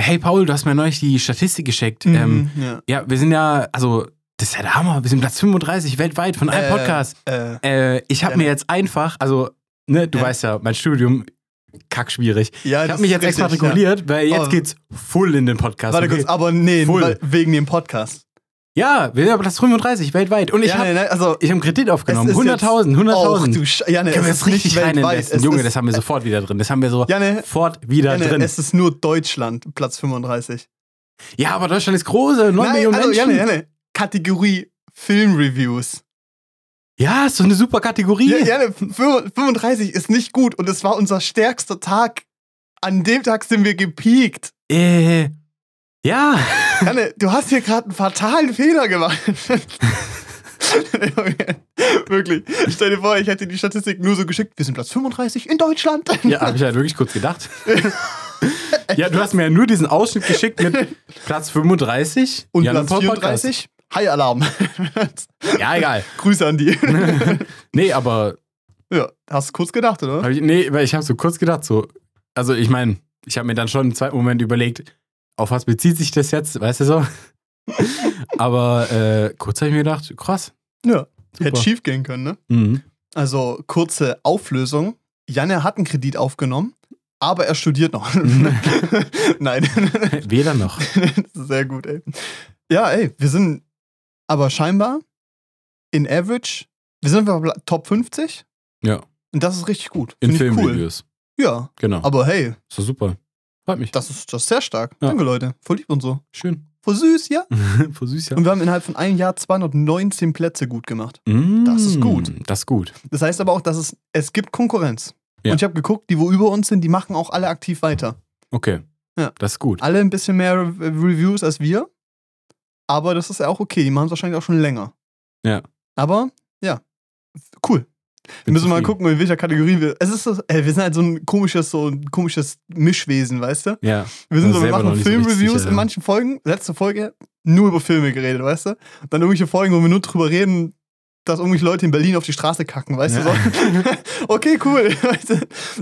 hey Paul, du hast mir neulich die Statistik geschickt. Mhm, Ähm, ja. ja, wir sind ja, also, das ist ja der Hammer. Wir sind Platz 35 weltweit von einem Äh, Podcast. Äh, Äh, ich habe ja, mir jetzt einfach, also, ne, du Ja. weißt ja, mein Studium, kackschwierig. ja, Ich habe mich jetzt richtig, exmatrikuliert, weil jetzt Oh. geht's full in den Podcast. Warte okay? kurz, aber nee, weil- wegen dem Podcast. Ja, wir sind ja Platz 35 weltweit. Und ich ja, habe nee, also, ich hab einen Kredit aufgenommen. Es ist 100.000, Och, 100.000. du Sch ja, ne, Können wir ist richtig nicht rein weltweit. investen. Es Junge, das haben wir sofort wieder drin. Das haben wir so ja, ne, sofort wieder ne, drin. es ist nur Deutschland, Platz 35. Ja, aber Deutschland ist groß, 9 Nein, Millionen also, Menschen. ne, ja, ne. Kategorie Filmreviews. Ja, ist so eine super Kategorie. Ja, ja, ne, 35 ist nicht gut und es war unser stärkster Tag. An dem Tag sind wir gepiekt. Äh, ja. Janne, du hast hier gerade einen fatalen Fehler gemacht. Wirklich. Stell dir vor, ich hätte die Statistik nur so geschickt. Wir sind Platz 35 in Deutschland. Ja, habe ich halt wirklich kurz gedacht. ja, du hast mir ja nur diesen Ausschnitt geschickt mit Platz 35 Und Jan Platz Paul Podcast. 34, High Alarm. Ja, egal. Grüße an die. Nee, aber ja, hast du kurz gedacht, oder? hab ich, nee, weil ich habe so kurz gedacht, so, also ich meine, ich habe mir dann schon im zweiten Moment überlegt, auf was bezieht sich das jetzt, weißt du so? aber äh, kurz habe ich mir gedacht, krass. Ja. Super. Hätte schief gehen können, ne? Mhm. Also, kurze Auflösung. Janne hat einen Kredit aufgenommen, aber er studiert noch. Nein. Weder noch. sehr gut, ey. Ja, ey, wir sind aber scheinbar in Average, wir sind bei Top 50 Ja, und das ist richtig gut. in ich cool. Ja, Genau. aber hey, ist doch super. Freut mich. das ist, das ist sehr stark. Ja. Danke, Leute. Voll lieb und so. Schön. Voll süß, ja? Voll süß, ja. Und wir haben innerhalb von einem Jahr 219 Plätze gut gemacht. Mm, Das ist gut. Das ist gut. Das heißt aber auch, dass es, es gibt Konkurrenz. Ja. Und ich habe geguckt, die, wo über uns sind, die machen auch alle aktiv weiter. Okay. Ja. Das ist gut. Alle ein bisschen mehr Re Reviews als wir. Aber das ist ja auch okay. Die machen es wahrscheinlich auch schon länger. Ja. Aber, ja, cool. Wir müssen mal gucken, in welcher Kategorie wir. Es ist so, ey, wir sind halt so ein komisches, so ein komisches Mischwesen, weißt du? Ja. Wir sind Ja, so, wir machen so Filmreviews sicher, in manchen Folgen. Letzte Folge nur über Filme geredet, weißt du? Dann irgendwelche Folgen, wo wir nur drüber reden, dass irgendwelche Leute in Berlin auf die Straße kacken, weißt Ja. du? So. okay, cool.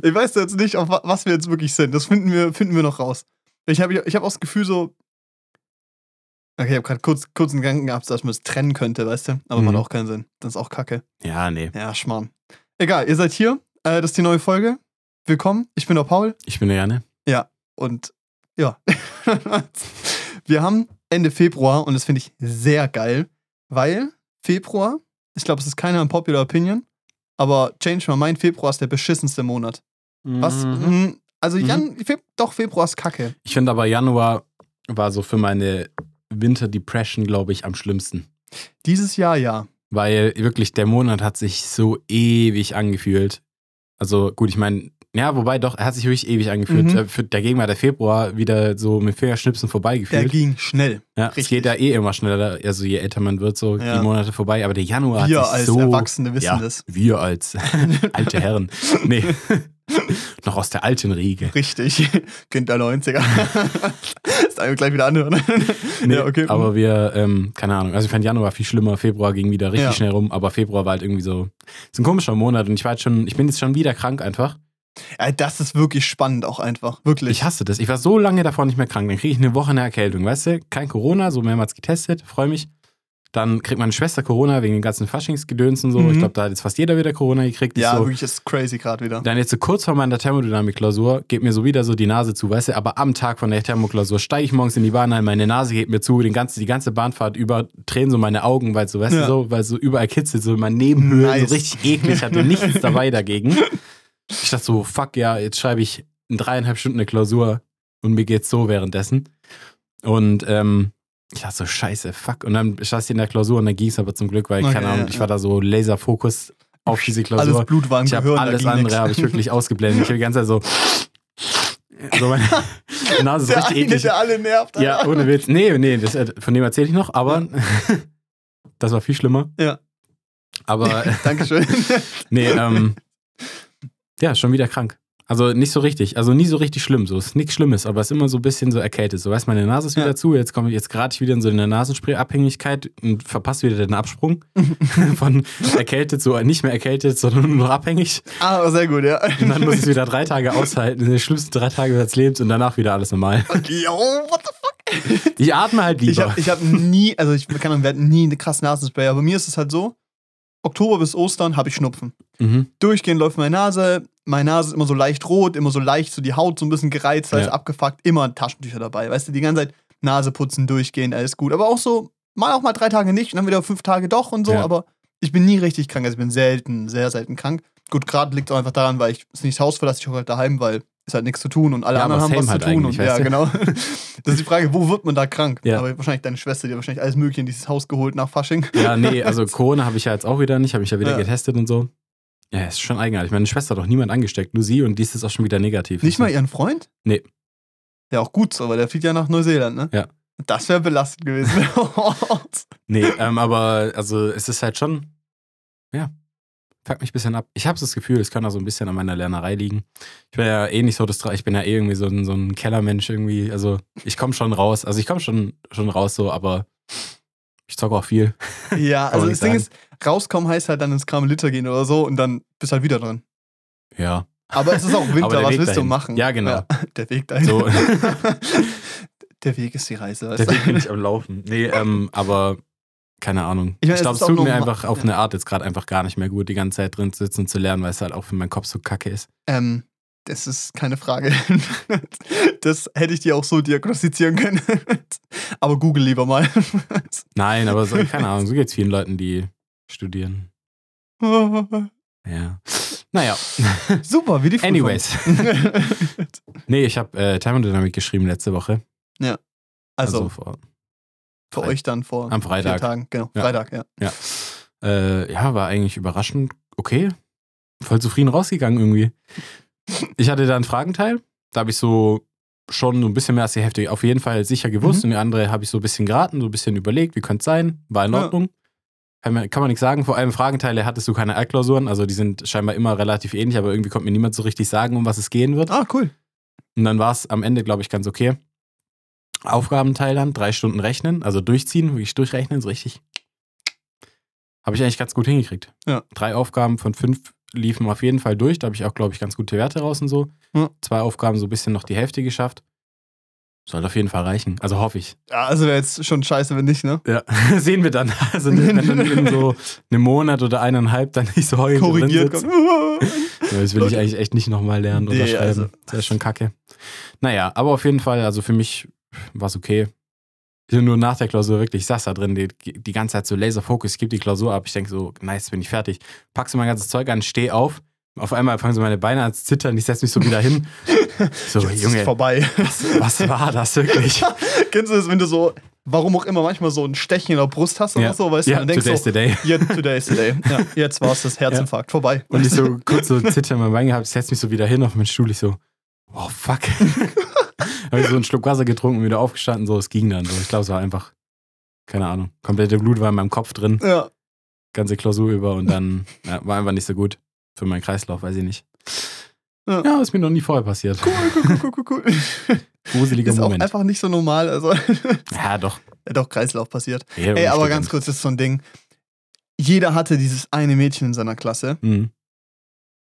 Ich weiß jetzt nicht, auf wa- was wir jetzt wirklich sind. Das finden wir, finden wir noch raus. Ich habe ich hab auch das Gefühl so. Okay, ich habe gerade kurz, kurz einen Gedanken gehabt, dass man es trennen könnte, weißt du? Aber Mhm. macht auch keinen Sinn. Das ist auch kacke. Ja, nee. Ja, Schmarrn. Egal, ihr seid hier. Äh, das ist die neue Folge. Willkommen. Ich bin der Paul. Ich bin der Janne. Und ja, wir haben Ende Februar und das finde ich sehr geil, weil Februar, ich glaube, es ist keine unpopular Opinion, aber change mal, mein Februar ist der beschissenste Monat. Was? Mhm. Mhm. Also Jan, Feb doch, Februar ist kacke. Ich finde aber Januar war so für meine Winter-Depression, glaube ich, am schlimmsten. Dieses Jahr ja. Weil wirklich der Monat hat sich so ewig angefühlt. Also gut, ich meine, ja, wobei doch, er hat sich wirklich ewig angefühlt. Mhm. Äh, für- Dagegen war der Februar wieder so mit Fingerschnipsen Der vorbeigefühlt. ging schnell. Ja, es geht ja eh immer schneller, also je älter man wird, so Ja. die Monate vorbei. Aber der Januar Wir hat sich als so... Erwachsene wissen ja, das. wir als alte Herren. Nee, noch aus der alten Riege. Richtig. Kind der 90er. das einfach gleich wieder anhören. Nee, ja, okay. Aber wir, ähm, keine Ahnung, also ich fand Januar viel schlimmer, Februar ging wieder richtig Ja. schnell rum, aber Februar war halt irgendwie so, ist ein komischer Monat und ich war jetzt schon, ich bin jetzt schon wieder krank einfach. Ja, das ist wirklich spannend auch einfach. Wirklich. Ich hasse das. Ich war so lange davor nicht mehr krank. Dann kriege ich eine Woche eine Erkältung, weißt du? Kein Corona, so mehrmals getestet, freue mich. Dann kriegt meine Schwester Corona wegen den ganzen Faschingsgedöns und so. Mhm. Ich glaube, da hat jetzt fast jeder wieder Corona gekriegt. Ja, so, wirklich, ist crazy gerade wieder. Dann jetzt so kurz vor meiner Thermodynamik-Klausur geht mir so wieder so die Nase zu, weißt du, aber am Tag von der Thermoklausur steige ich morgens in die Bahn ein, meine Nase geht mir zu, den ganzen, die ganze Bahnfahrt über tränen so meine Augen, weil so, weißt Ja. du, so, weil so überall kitzelt, so in meinen Nebenhöhlen, Nice. so richtig eklig, hatte nichts dabei dagegen. Ich dachte so, fuck ja, jetzt schreibe ich in dreieinhalb Stunden eine Klausur und mir geht's so währenddessen. Und ähm, ich dachte so, scheiße, fuck. Und dann saß ich in der Klausur und dann ging es aber zum Glück, weil, Okay, keine Ahnung, ja, ich ja. war da so Laserfokus auf diese Klausur. Alles Blut war im Ich Gehirn. alles andere habe ich wirklich ausgeblendet. Ich habe die ganze Zeit so, so meine Nase ist Der richtig eine, eklig. der alle nervt. Ja, Alter. ohne Witz. Nee, nee, das, äh, von dem erzähle ich noch, aber das war viel schlimmer. Ja. Aber Dankeschön. nee, ähm, ja, schon wieder krank. Also nicht so richtig, also nie so richtig schlimm. So ist nichts Schlimmes, aber es ist immer so ein bisschen so erkältet. So weißt meine Nase ist wieder Ja. zu, jetzt komme ich, jetzt gerate ich wieder in so eine Nasenspray-Abhängigkeit und verpasse wieder den Absprung von erkältet zu nicht mehr erkältet, sondern nur noch abhängig. Ah, sehr gut, ja. Und dann muss ich es wieder drei Tage aushalten, in den schlimmsten drei Tage des Lebens und danach wieder alles normal. Yo, what the fuck? Ich atme halt Ich lieber. habe ich hab nie, also ich kann wir hatten nie eine krasse Nasenspray, aber bei mir ist es halt so, Oktober bis Ostern habe ich Schnupfen. mhm. Durchgehend läuft meine Nase, meine Nase ist immer so leicht rot, immer so leicht, so die Haut so ein bisschen gereizt, alles Ja. abgefuckt, immer Taschentücher dabei. Weißt du, die ganze Zeit Nase putzen, durchgehen, alles gut. Aber auch so, mal auch mal drei Tage nicht und dann wieder fünf Tage doch und so, Ja. aber ich bin nie richtig krank, also ich bin selten, sehr selten krank. Gut, gerade liegt es auch einfach daran, weil ich es nicht das Haus verlasse, ich hocke halt daheim, weil ist halt nichts zu tun und alle Ja, anderen haben was same zu halt tun. Und, ja, genau. Das ist die Frage, wo wird man da krank? Ja. Aber wahrscheinlich deine Schwester, die hat wahrscheinlich alles Mögliche in dieses Haus geholt nach Fasching. Ja, nee, also Corona habe ich ja jetzt auch wieder nicht, habe ich ja wieder Ja. getestet und so. Ja, ist schon eigenartig. Meine Schwester hat doch niemand angesteckt, nur sie und die ist jetzt auch schon wieder negativ. Nicht mal ihren Freund? Nee. Ja, auch gut so, weil der fliegt ja nach Neuseeland, ne? Ja. Das wäre belastend gewesen. Nee, ähm, aber also es ist halt schon, ja, fuckt mich ein bisschen ab. Ich habe das Gefühl, es kann auch so ein bisschen an meiner Lernerei liegen. Ich bin ja eh nicht so das, ich bin ja eh irgendwie so ein, so ein Kellermensch irgendwie. Also ich komme schon raus, also ich komme schon, schon raus so, aber ich zocke auch viel. ja, also das nicht Ding sagen. ist, rauskommen heißt halt dann ins Karmeliter gehen oder so und dann bist halt wieder drin. Ja, Aber es ist auch Winter, was willst du dahin. machen? Ja, genau. der Weg dahin. So. der Weg ist die Reise, weißt der du? Weg bin ich am Laufen. Nee, ähm, aber keine Ahnung. Ich Ich, glaube, es tut mir einfach auf ja. eine Art jetzt gerade einfach gar nicht mehr gut, die ganze Zeit drin zu sitzen und zu lernen, weil es halt auch für meinen Kopf so kacke ist. Ähm, das ist keine Frage. das hätte ich dir auch so diagnostizieren können. Aber google lieber mal. Nein, aber so, keine Ahnung, so geht es vielen Leuten, die studieren. Ja. Naja. Super, wie die Prüfung. Anyways. Nee, ich habe äh, Thermodynamik geschrieben letzte Woche. also, vor, für euch dann vor am Freitag. vier Tagen. Genau, Ja. Freitag, ja. Äh, ja, war eigentlich überraschend okay. Voll zufrieden rausgegangen irgendwie. Ich hatte da einen Fragenteil. Da habe ich so schon so ein bisschen mehr als die Hälfte auf jeden Fall sicher gewusst. Mhm. Und die andere habe ich so ein bisschen geraten, so ein bisschen überlegt, wie könnte es sein. War in Ja. Ordnung. Kann man, kann man nichts sagen. Vor allem Fragenteile hattest du keine Altklausuren. Also die sind scheinbar immer relativ ähnlich, aber irgendwie konnte mir niemand so richtig sagen, um was es gehen wird. Ah, cool. Und dann war es am Ende, glaube ich, ganz okay. Aufgabenteil dann, drei Stunden rechnen, also durchziehen, wirklich durchrechnen, so richtig. Habe ich eigentlich ganz gut hingekriegt. Ja. Drei Aufgaben von fünf liefen auf jeden Fall durch. Da habe ich auch, glaube ich, ganz gute Werte raus und so. Ja. Zwei Aufgaben so ein bisschen noch die Hälfte geschafft. Sollte auf jeden Fall reichen. Also hoffe ich. Ja, also wäre jetzt schon scheiße, wenn nicht, ne? Ja, sehen wir dann. Also wenn dann in so einem Monat oder eineinhalb dann nicht so heulend Korrigiert. drin. Ja, das will ich eigentlich echt nicht nochmal lernen oder Nee, schreiben. also- Das ist schon kacke. Naja, aber auf jeden Fall, also für mich war es okay. Ich bin nur nach der Klausur wirklich, ich saß da drin, die, die ganze Zeit so Laserfokus, ich gebe die Klausur ab, ich denke so, nice, bin ich fertig. Packst du mein ganzes Zeug an, steh auf, auf einmal fangen so meine Beine an zu zittern, ich setze mich so wieder hin. So, Jetzt ist Junge, vorbei. was, was war das wirklich? Kennst du das, wenn du so, warum auch immer, manchmal so ein Stechen in der Brust hast oder Ja. so, weißt du? Ja, dann denkst today's du, the day. yeah, today's the day. Ja, jetzt war es das Herzinfarkt. Vorbei. Und ich so kurz so Zittern in meinem Bein gehabt, ich setze mich so wieder hin auf meinen Stuhl, ich so, oh fuck. Habe ich so einen Schluck Wasser getrunken und wieder aufgestanden, so, es ging dann. So. Ich glaube, es war einfach, keine Ahnung, komplette Blut war in meinem Kopf drin, Ja. ganze Klausur über und dann ja, war einfach nicht so gut für meinen Kreislauf, weiß ich nicht. Ja. Ja, ist mir noch nie vorher passiert. Cool, cool, cool, cool, cool. Gruseliger Ist auch Moment. einfach nicht so normal. Also, Ja, doch. ja, doch, Kreislauf passiert. Ja, Ey, aber ganz kurz, das ist so ein Ding. Jeder hatte dieses eine Mädchen in seiner Klasse. Mhm.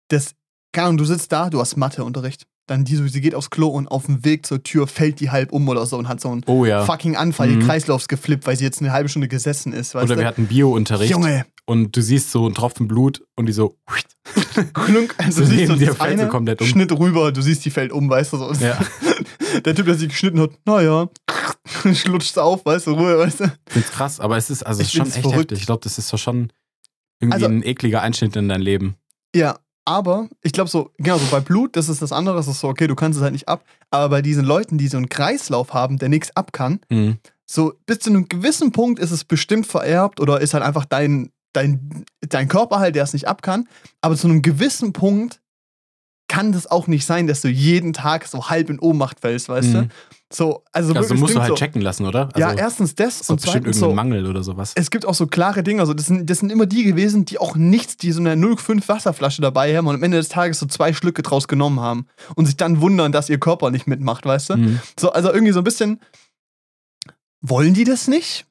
Das, keine Ahnung, du sitzt da, du hast Matheunterricht. Dann die, so- sie geht aufs Klo und auf dem Weg zur Tür fällt die halb um oder so und hat so einen Oh ja. fucking Anfall, Mhm. ihr Kreislaufs geflippt, weil sie jetzt eine halbe Stunde gesessen ist. Oder wir du? hatten Biounterricht Junge, und du siehst so einen Tropfen Blut und die so, klunk, also so du siehst so das fällt so eine, komplett um. Schnitt rüber, du siehst, die fällt um, weißt du so. Ja. Der Typ, der sie geschnitten hat, naja, schlutscht auf, weißt du, Ruhe, weißt du. Ich find's krass, aber es ist also Ich schon echt verrückt. heftig. Ich glaube, das ist so schon irgendwie Also- ein ekliger Einschnitt in dein Leben. Ja, aber ich glaube so, genau, so bei Blut, das ist das andere, das ist so, okay, du kannst es halt nicht ab. Aber bei diesen Leuten, die so einen Kreislauf haben, der nichts ab kann, Mhm. so bis zu einem gewissen Punkt ist es bestimmt vererbt oder ist halt einfach dein, dein, dein Körper halt, der es nicht ab kann. Aber zu einem gewissen Punkt kann das auch nicht sein, dass du jeden Tag so halb in Ohnmacht fällst, weißt du? Mhm. So, also, Also musst du halt so, checken lassen, oder? Also, Ja, erstens das ist und bestimmt zweitens irgendein so, Mangel oder sowas. es gibt auch so klare Dinge, also das sind, das sind immer die gewesen, die auch nichts, die so eine 0,5 Wasserflasche dabei haben und am Ende des Tages so zwei Schlücke draus genommen haben und sich dann wundern, dass ihr Körper nicht mitmacht, weißt du? Mhm. So, also irgendwie so ein bisschen, wollen die das nicht?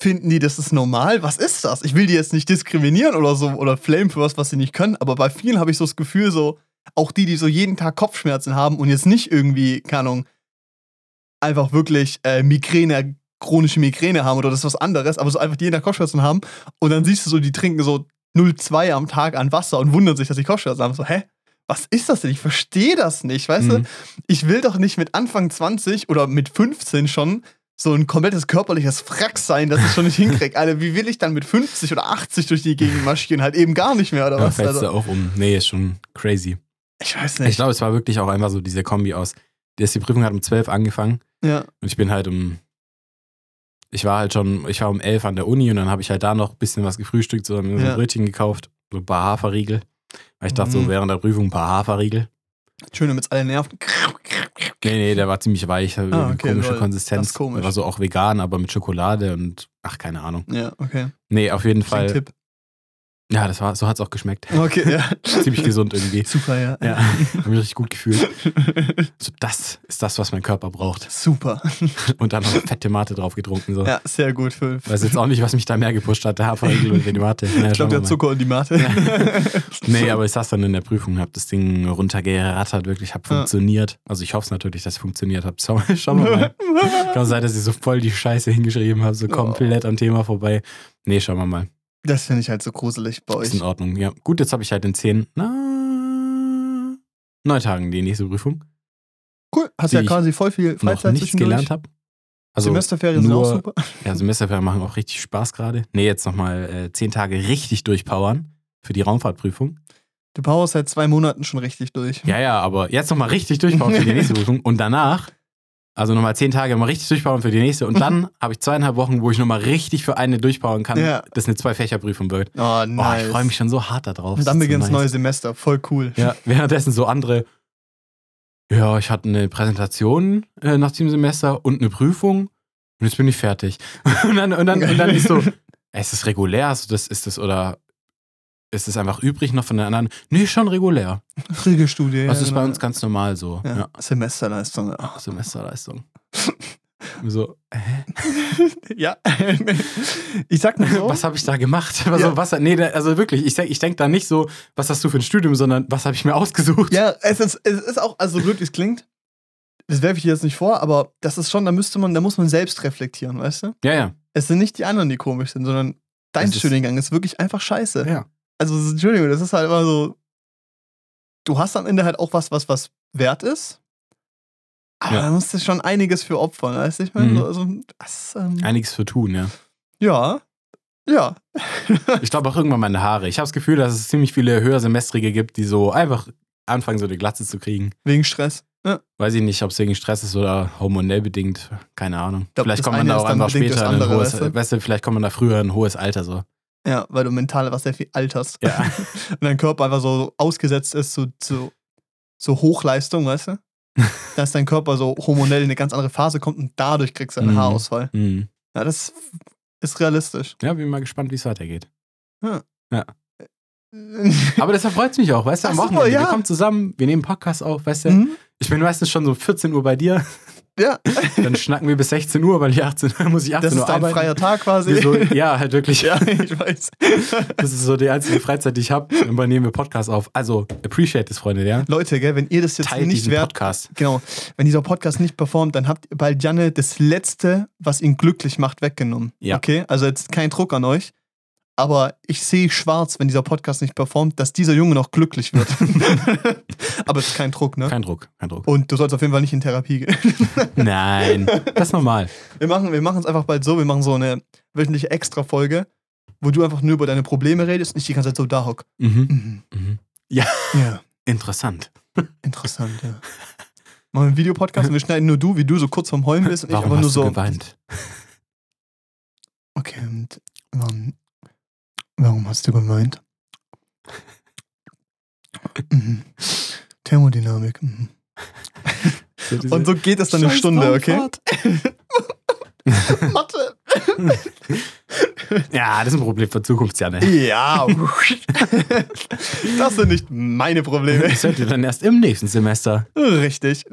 Finden die, das ist normal? Was ist das? Ich will die jetzt nicht diskriminieren oder so oder flamen für was, was sie nicht können, aber bei vielen habe ich so das Gefühl, so, auch die, die so jeden Tag Kopfschmerzen haben und jetzt nicht irgendwie, keine Ahnung, einfach wirklich äh, Migräne, chronische Migräne haben oder das ist was anderes, aber so einfach die jeden Tag Kopfschmerzen haben und dann siehst du so, die trinken so 0,2 am Tag an Wasser und wundern sich, dass sie Kopfschmerzen haben. So, hä? Was ist das denn? Ich verstehe das nicht, weißt du? Mhm. Ich will doch nicht mit Anfang 20 oder mit 15 schon so ein komplettes körperliches Frack sein, dass ich schon nicht hinkriege. Alter, wie will ich dann mit 50 oder 80 durch die Gegend marschieren? Halt eben gar nicht mehr, oder Da was? du Also, auch um. Nee, ist schon crazy. Ich weiß Ich nicht. glaube, es war wirklich auch einfach so diese Kombi aus. Die Prüfung hat um 12 angefangen Ja. und ich bin halt um. Ich war halt schon, ich war um 11 an der Uni und dann habe ich halt da noch ein bisschen was gefrühstückt, so, so Ja. ein Brötchen gekauft, so ein paar Haferriegel. Weil ich dachte so, Mhm. während der Prüfung ein paar Haferriegel. Schön, damit alle nerven. Nee, nee, der war ziemlich weich, Ah, eine okay, komische lol. Konsistenz. Das komisch. Der war so auch vegan, aber mit Schokolade und ach, keine Ahnung. Ja, okay. Nee, auf jeden Fall. Tipp. Ja, das war, so hat es auch geschmeckt. Okay, ja. Ziemlich gesund irgendwie. Super, ja. Ja, hab mich richtig gut gefühlt. So, das ist das, was mein Körper braucht. Super. Und dann noch fette Mate drauf getrunken. So. Ja, sehr gut. Für, Weiß jetzt auch nicht, was mich da mehr gepusht hat, der Haferriegel oder die Mate. Naja, ich glaube, der. Zucker und die Mate. Nee, aber ich saß dann in der Prüfung und hab das Ding runtergerattert, wirklich, hab Ja. funktioniert. Also ich hoffe natürlich, dass es funktioniert hat. Schau, schauen wir mal. Kann sein, dass ich so voll die Scheiße hingeschrieben habe, so Oh. komplett am Thema vorbei. Nee, schauen wir mal. Das finde ich halt so gruselig bei Ist euch. in Ordnung. Ja, gut, jetzt habe ich halt in zehn, na, neun Tagen die nächste Prüfung. Cool. Hast ja quasi voll viel Noch Freizeit nichts zwischendurch. gelernt habe. Also Semesterferien sind nur- auch super. Ja, Semesterferien machen auch richtig Spaß gerade. Nee, jetzt nochmal äh, zehn Tage richtig durchpowern für die Raumfahrtprüfung. Du powerst seit zwei Monaten schon richtig durch. Ja, ja, aber jetzt nochmal richtig durchpowern für die nächste Prüfung. Und danach, also nochmal zehn Tage mal richtig durchpowern für die nächste. Und dann habe ich zweieinhalb Wochen, wo ich nochmal richtig für eine durchpowern kann, Ja. das eine Zwei-Fächer-Prüfung wird. Oh, nice. ich freue mich schon so hart darauf. Und dann beginnt das so nice. neue Semester. Voll cool. Ja, währenddessen so andere, ja, ich hatte eine Präsentation äh, nach dem Semester und eine Prüfung und jetzt bin ich fertig. Und dann, und dann, und dann ist so, ey, ist das regulär? Ist das, ist das oder ist das einfach übrig noch von den anderen? Nee, schon regulär. Regelstudie. ja, Das ist genau. bei uns ganz normal so. ja. Ja. Semesterleistung. Ach, Semesterleistung. so, hä? ja. ich sag mal so. was habe ich da gemacht? Was, Ja. was, nee, also wirklich, ich, denk- ich denke da nicht so, was hast du für ein Studium, sondern was habe ich mir ausgesucht? Ja, es ist, es ist auch, also blöd wie es klingt, das werfe ich dir jetzt nicht vor, aber das ist schon, da müsste man, da muss man selbst reflektieren, weißt du? ja. ja. Es sind nicht die anderen, die komisch sind, sondern dein Es ist- Studiengang ist wirklich einfach scheiße. Ja. Also, Entschuldigung, das ist halt immer so. Du hast am Ende halt auch was, was was wert ist. Aber Ja. da musst du schon einiges für opfern, weißt du? Ich meine, Mhm. so, also, das, ähm, Einiges für tun, ja. ja. Ja. Ich glaube auch irgendwann meine Haare. Ich habe das Gefühl, dass es ziemlich viele Höhersemestrige gibt, die so einfach anfangen, so eine Glatze zu kriegen. Wegen Stress. Ja. Weiß ich nicht, ob es wegen Stress ist oder hormonell bedingt. Keine Ahnung. glaub, vielleicht kommt man da auch einfach später in ein hohes, weißt du? weißt du, vielleicht kommt man da früher in ein hohes Alter so. Ja, weil du mental was sehr viel alterst. Ja. Und dein Körper einfach so ausgesetzt ist zu, zu so Hochleistung, weißt du? Dass dein Körper so hormonell in eine ganz andere Phase kommt und dadurch kriegst du einen Mhm. Haarausfall. Mhm. Ja, das ist realistisch. Ja, bin mal gespannt, wie es weitergeht. Ja. Ja. Aber deshalb freut es mich auch, weißt du, am Ach so, Wochenende. ja. Wir kommen zusammen, wir nehmen Podcast auf, weißt du. Mhm. Ich bin meistens schon so 14 Uhr bei dir, Ja, dann schnacken wir bis 16 Uhr, weil ich 18 Uhr muss ich 18 das ist Uhr dein arbeiten. freier Tag quasi. So, ja, halt wirklich. ja, ich weiß. Das ist so die einzige Freizeit, die ich habe. Und dann nehmen wir Podcast auf. Also, appreciate es, Freunde, ja? Leute, gell, wenn ihr das jetzt Teilt nicht wert, Podcast. genau, wenn dieser Podcast nicht performt, dann habt ihr bei Janne das Letzte, was ihn glücklich macht, weggenommen. Ja. Okay, also jetzt kein Druck an euch. Aber ich sehe schwarz, wenn dieser Podcast nicht performt, dass dieser Junge noch glücklich wird. Aber es ist kein Druck, ne? Kein Druck, kein Druck. Und du sollst auf jeden Fall nicht in Therapie gehen. Nein, das ist normal. Wir machen wir machen es einfach bald so, wir machen so eine wöchentliche Extra-Folge, wo du einfach nur über deine Probleme redest und ich die ganze Zeit so da hock. Mhm. Mhm. Mhm. Ja, Interessant. interessant, ja. Machen wir einen Videopodcast und wir schneiden nur du, wie du so kurz vorm Heulen bist und ich Warum einfach nur hast du so. geweint? Okay, und warum, warum hast du gemeint? Mhm. Thermodynamik. Mhm. Und so geht es dann eine Stunde, okay? Mathe. Ja, das ist ein Problem für Zukunftsjahre. Ja. das sind nicht meine Probleme. Das hört ihr dann erst im nächsten Semester. Richtig.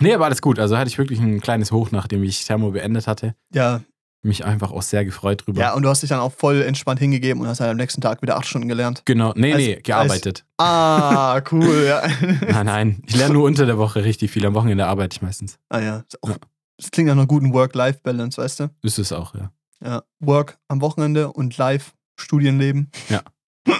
Nee, aber alles gut. Also hatte ich wirklich ein kleines Hoch, nachdem ich Thermo beendet hatte. ja, Mich einfach auch sehr gefreut drüber. ja, und du hast dich dann auch voll entspannt hingegeben und hast dann am nächsten Tag wieder acht Stunden gelernt. Genau. Nee, Als- nee, gearbeitet. Ah, cool, ja. Nein, nein. Ich lerne nur unter der Woche richtig viel. Am Wochenende arbeite ich meistens. ah ja. Auch, Ja. Das klingt nach einer guten Work-Life-Balance, weißt du? Ist es auch, ja. Ja. Work am Wochenende und Live, Studienleben. Ja.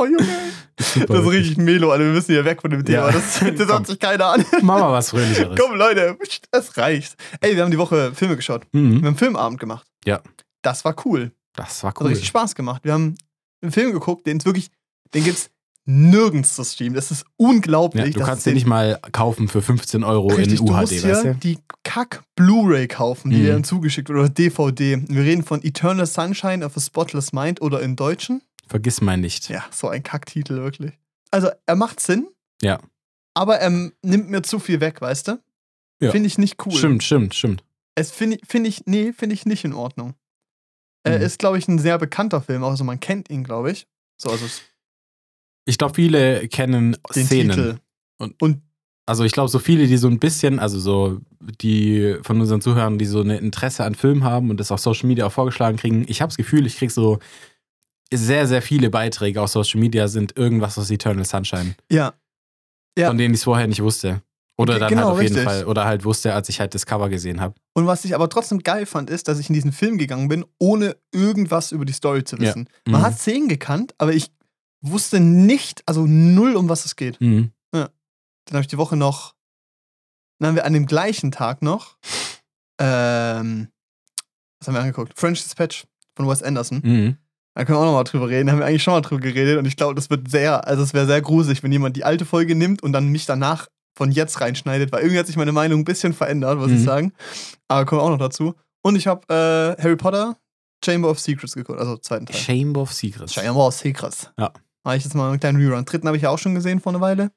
oh Junge. Das ist richtig Melo, Alter. Wir müssen hier weg von dem Thema. Ja. Das, das hat sich keiner an. Mach mal was Fröhlicheres. Komm, Leute, es reicht. Ey, wir haben die Woche Filme geschaut. Wir Mhm. haben einen Filmabend gemacht. Ja. Das war cool. Das war Hat cool. richtig Spaß gemacht. Wir haben einen Film geguckt, den es wirklich, den gibt's nirgends zu streamen. Das ist unglaublich. Ja, du kannst den nicht mal kaufen für 15 Euro Richtig, in du UHD, musst weißt dir du? die Kack-Blu-ray kaufen, die Mhm. dir dann zugeschickt wird, oder DVD. Wir reden von Eternal Sunshine of a Spotless Mind oder im Deutschen. Vergiss mein nicht. Ja, so ein Kacktitel, wirklich. Also, er macht Sinn. Ja. Aber er nimmt mir zu viel weg, weißt du? Ja. Finde ich nicht cool. Stimmt, stimmt, stimmt. Es finde ich, find ich, nee, finde ich nicht in Ordnung. Er Mhm. ist, glaube ich, ein sehr bekannter Film, also man kennt ihn, glaube ich. So, also Ich glaube, viele kennen den Szenen. Titel. Und- und Also ich glaube, so viele, die so ein bisschen, also so die von unseren Zuhörern, die so ein Interesse an Filmen haben und das auf Social Media auch vorgeschlagen kriegen, ich habe das Gefühl, ich kriege so sehr, sehr viele Beiträge auf Social Media sind irgendwas aus Eternal Sunshine, ja, Ja. von denen ich es vorher nicht wusste. Oder dann genau, halt auf jeden richtig. Fall, oder halt wusste, als ich halt das Cover gesehen habe. Und was ich aber trotzdem geil fand, ist, dass ich in diesen Film gegangen bin, ohne irgendwas über die Story zu Ja. wissen. Man Mhm. hat Szenen gekannt, aber ich wusste nicht, also null, um was es geht. Mhm. Dann habe ich die Woche noch, dann haben wir an dem gleichen Tag noch, ähm, was haben wir angeguckt? French Dispatch von Wes Anderson. Mhm. Da können wir auch nochmal drüber reden. Da haben wir eigentlich schon mal drüber geredet und ich glaube, das wird sehr, also es wäre sehr gruselig, wenn jemand die alte Folge nimmt und dann mich danach von jetzt reinschneidet, weil irgendwie hat sich meine Meinung ein bisschen verändert, muss ich Mhm. sagen. Aber kommen wir auch noch dazu. Und ich habe äh, Harry Potter Chamber of Secrets geguckt, also zweiten Teil. Chamber of Secrets. Chamber of Secrets. Ja. Habe ich jetzt mal einen kleinen Rerun. Dritten habe ich ja auch schon gesehen vor einer Weile.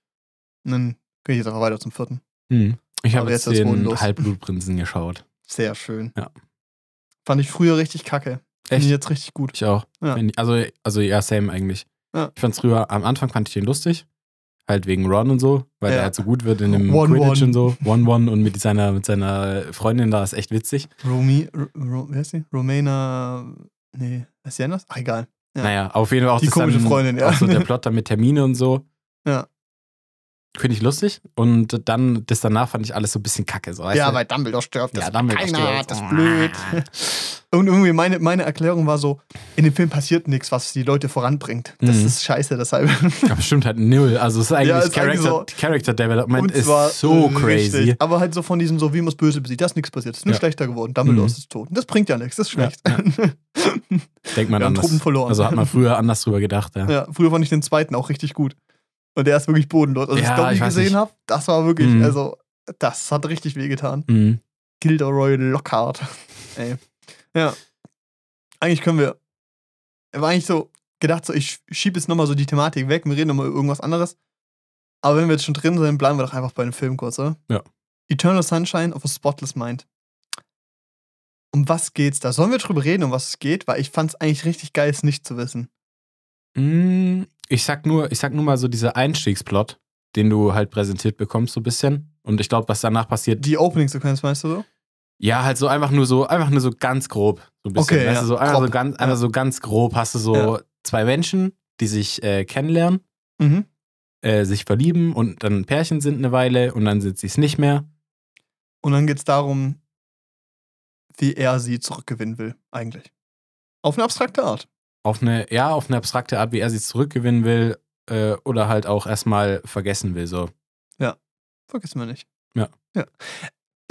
Und dann gehe ich jetzt einfach weiter zum vierten. Mhm. Ich habe jetzt den. Halbblutprinzen geschaut. Sehr schön. Ja. Fand ich früher richtig kacke. Echt? ich jetzt richtig gut. Ich auch. Ja. Also, also ja, same eigentlich. Ja. Ich fand's früher, am Anfang fand ich den lustig. Halt wegen Ron und so, weil Ja. er halt so gut wird in dem One, Quidditch one. und so. One-One und mit seiner, mit seiner Freundin da ist echt witzig. Romy, Ro, wer ist die? Romana. Nee, ist sie anders? Ach, egal. Ja. Naja, auf jeden Fall auch Die komische dann, Freundin, ja. Auch so der Plot dann mit Termine und so. Ja. Finde ich lustig. Und dann, das danach fand ich alles so ein bisschen kacke. So, Ja, weil Dumbledore stirbt. Das Ja, ja, Dumbledore keiner, stirbt. das ist blöd. Und irgendwie meine, meine Erklärung war so, in dem Film passiert nichts, was die Leute voranbringt. Das Mhm. ist scheiße, deshalb. Aber stimmt halt null. Also es ist eigentlich, Ja, ist eigentlich Character, so- Character Development ist so richtig. crazy. Aber halt so von diesem, so wie man es böse besiegt, da ist nichts passiert. Es ist nur Ja. schlechter geworden. Dumbledore Mhm. ist tot. Das bringt ja nichts, das ist Ja, schlecht. Denkt man Wir anders. Truppen verloren. Also hat man früher anders drüber gedacht, ja. Ja, früher fand ich den zweiten auch richtig gut. Und der ist wirklich bodenlos. Also, Ja, ich glaube, ich gesehen habe, das war wirklich, Mhm. also, das hat richtig wehgetan. Mhm. Gilderoy Lockhart. Ey. Ja. Eigentlich können wir. Er war eigentlich so gedacht, so, ich schiebe jetzt nochmal so die Thematik weg, wir reden nochmal über irgendwas anderes. Aber wenn wir jetzt schon drin sind, bleiben wir doch einfach bei dem Film kurz, oder? Ja. Eternal Sunshine of a Spotless Mind. Um was geht's da? Sollen wir drüber reden, um was es geht? Weil ich fand's eigentlich richtig geil, es nicht zu wissen. Mm, Ich sag nur, ich sag nur mal so dieser Einstiegsplot, den du halt präsentiert bekommst, so ein bisschen. Und ich glaube, was danach passiert, Die Opening-Sequenz, meinst du so? ja, halt so einfach nur so, einfach nur so ganz grob. So ein bisschen. Okay, weißt ja, du, so, einfach, grob, so ganz, ja. einfach so ganz grob hast du so Ja. zwei Menschen, die sich äh, kennenlernen, Mhm. äh, sich verlieben und dann ein Pärchen sind eine Weile und dann sind sie es nicht mehr. Und dann geht's darum, wie er sie zurückgewinnen will, eigentlich. Auf eine abstrakte Art. Auf eine, ja, auf eine abstrakte Art, wie er sie zurückgewinnen will, äh, oder halt auch erstmal vergessen will. So. Vergessen wir nicht. Ja. Ja.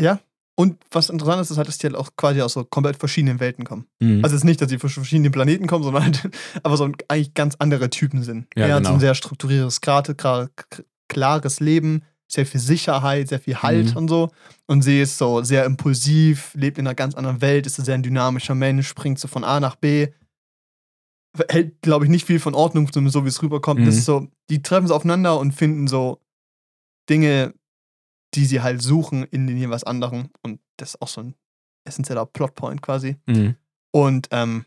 Ja. Und was interessant ist, ist halt, dass die halt auch quasi aus so komplett verschiedenen Welten kommen. Mhm. Also es ist nicht, dass die von verschiedenen Planeten kommen, sondern halt aber so eigentlich ganz andere Typen sind. Ja, er hat so genau. ein sehr strukturiertes, klares Leben, sehr viel Sicherheit, sehr viel Halt Mhm. und so. Und sie ist so sehr impulsiv, lebt in einer ganz anderen Welt, ist ein sehr ein dynamischer Mensch, springt so von A nach B. hält, glaube ich, nicht viel von Ordnung, so wie es rüberkommt. Mhm. Das ist so, die treffen es aufeinander und finden so Dinge, die sie halt suchen in den jeweils anderen. Und das ist auch so ein essentieller Plotpoint quasi. Mhm. Und ähm,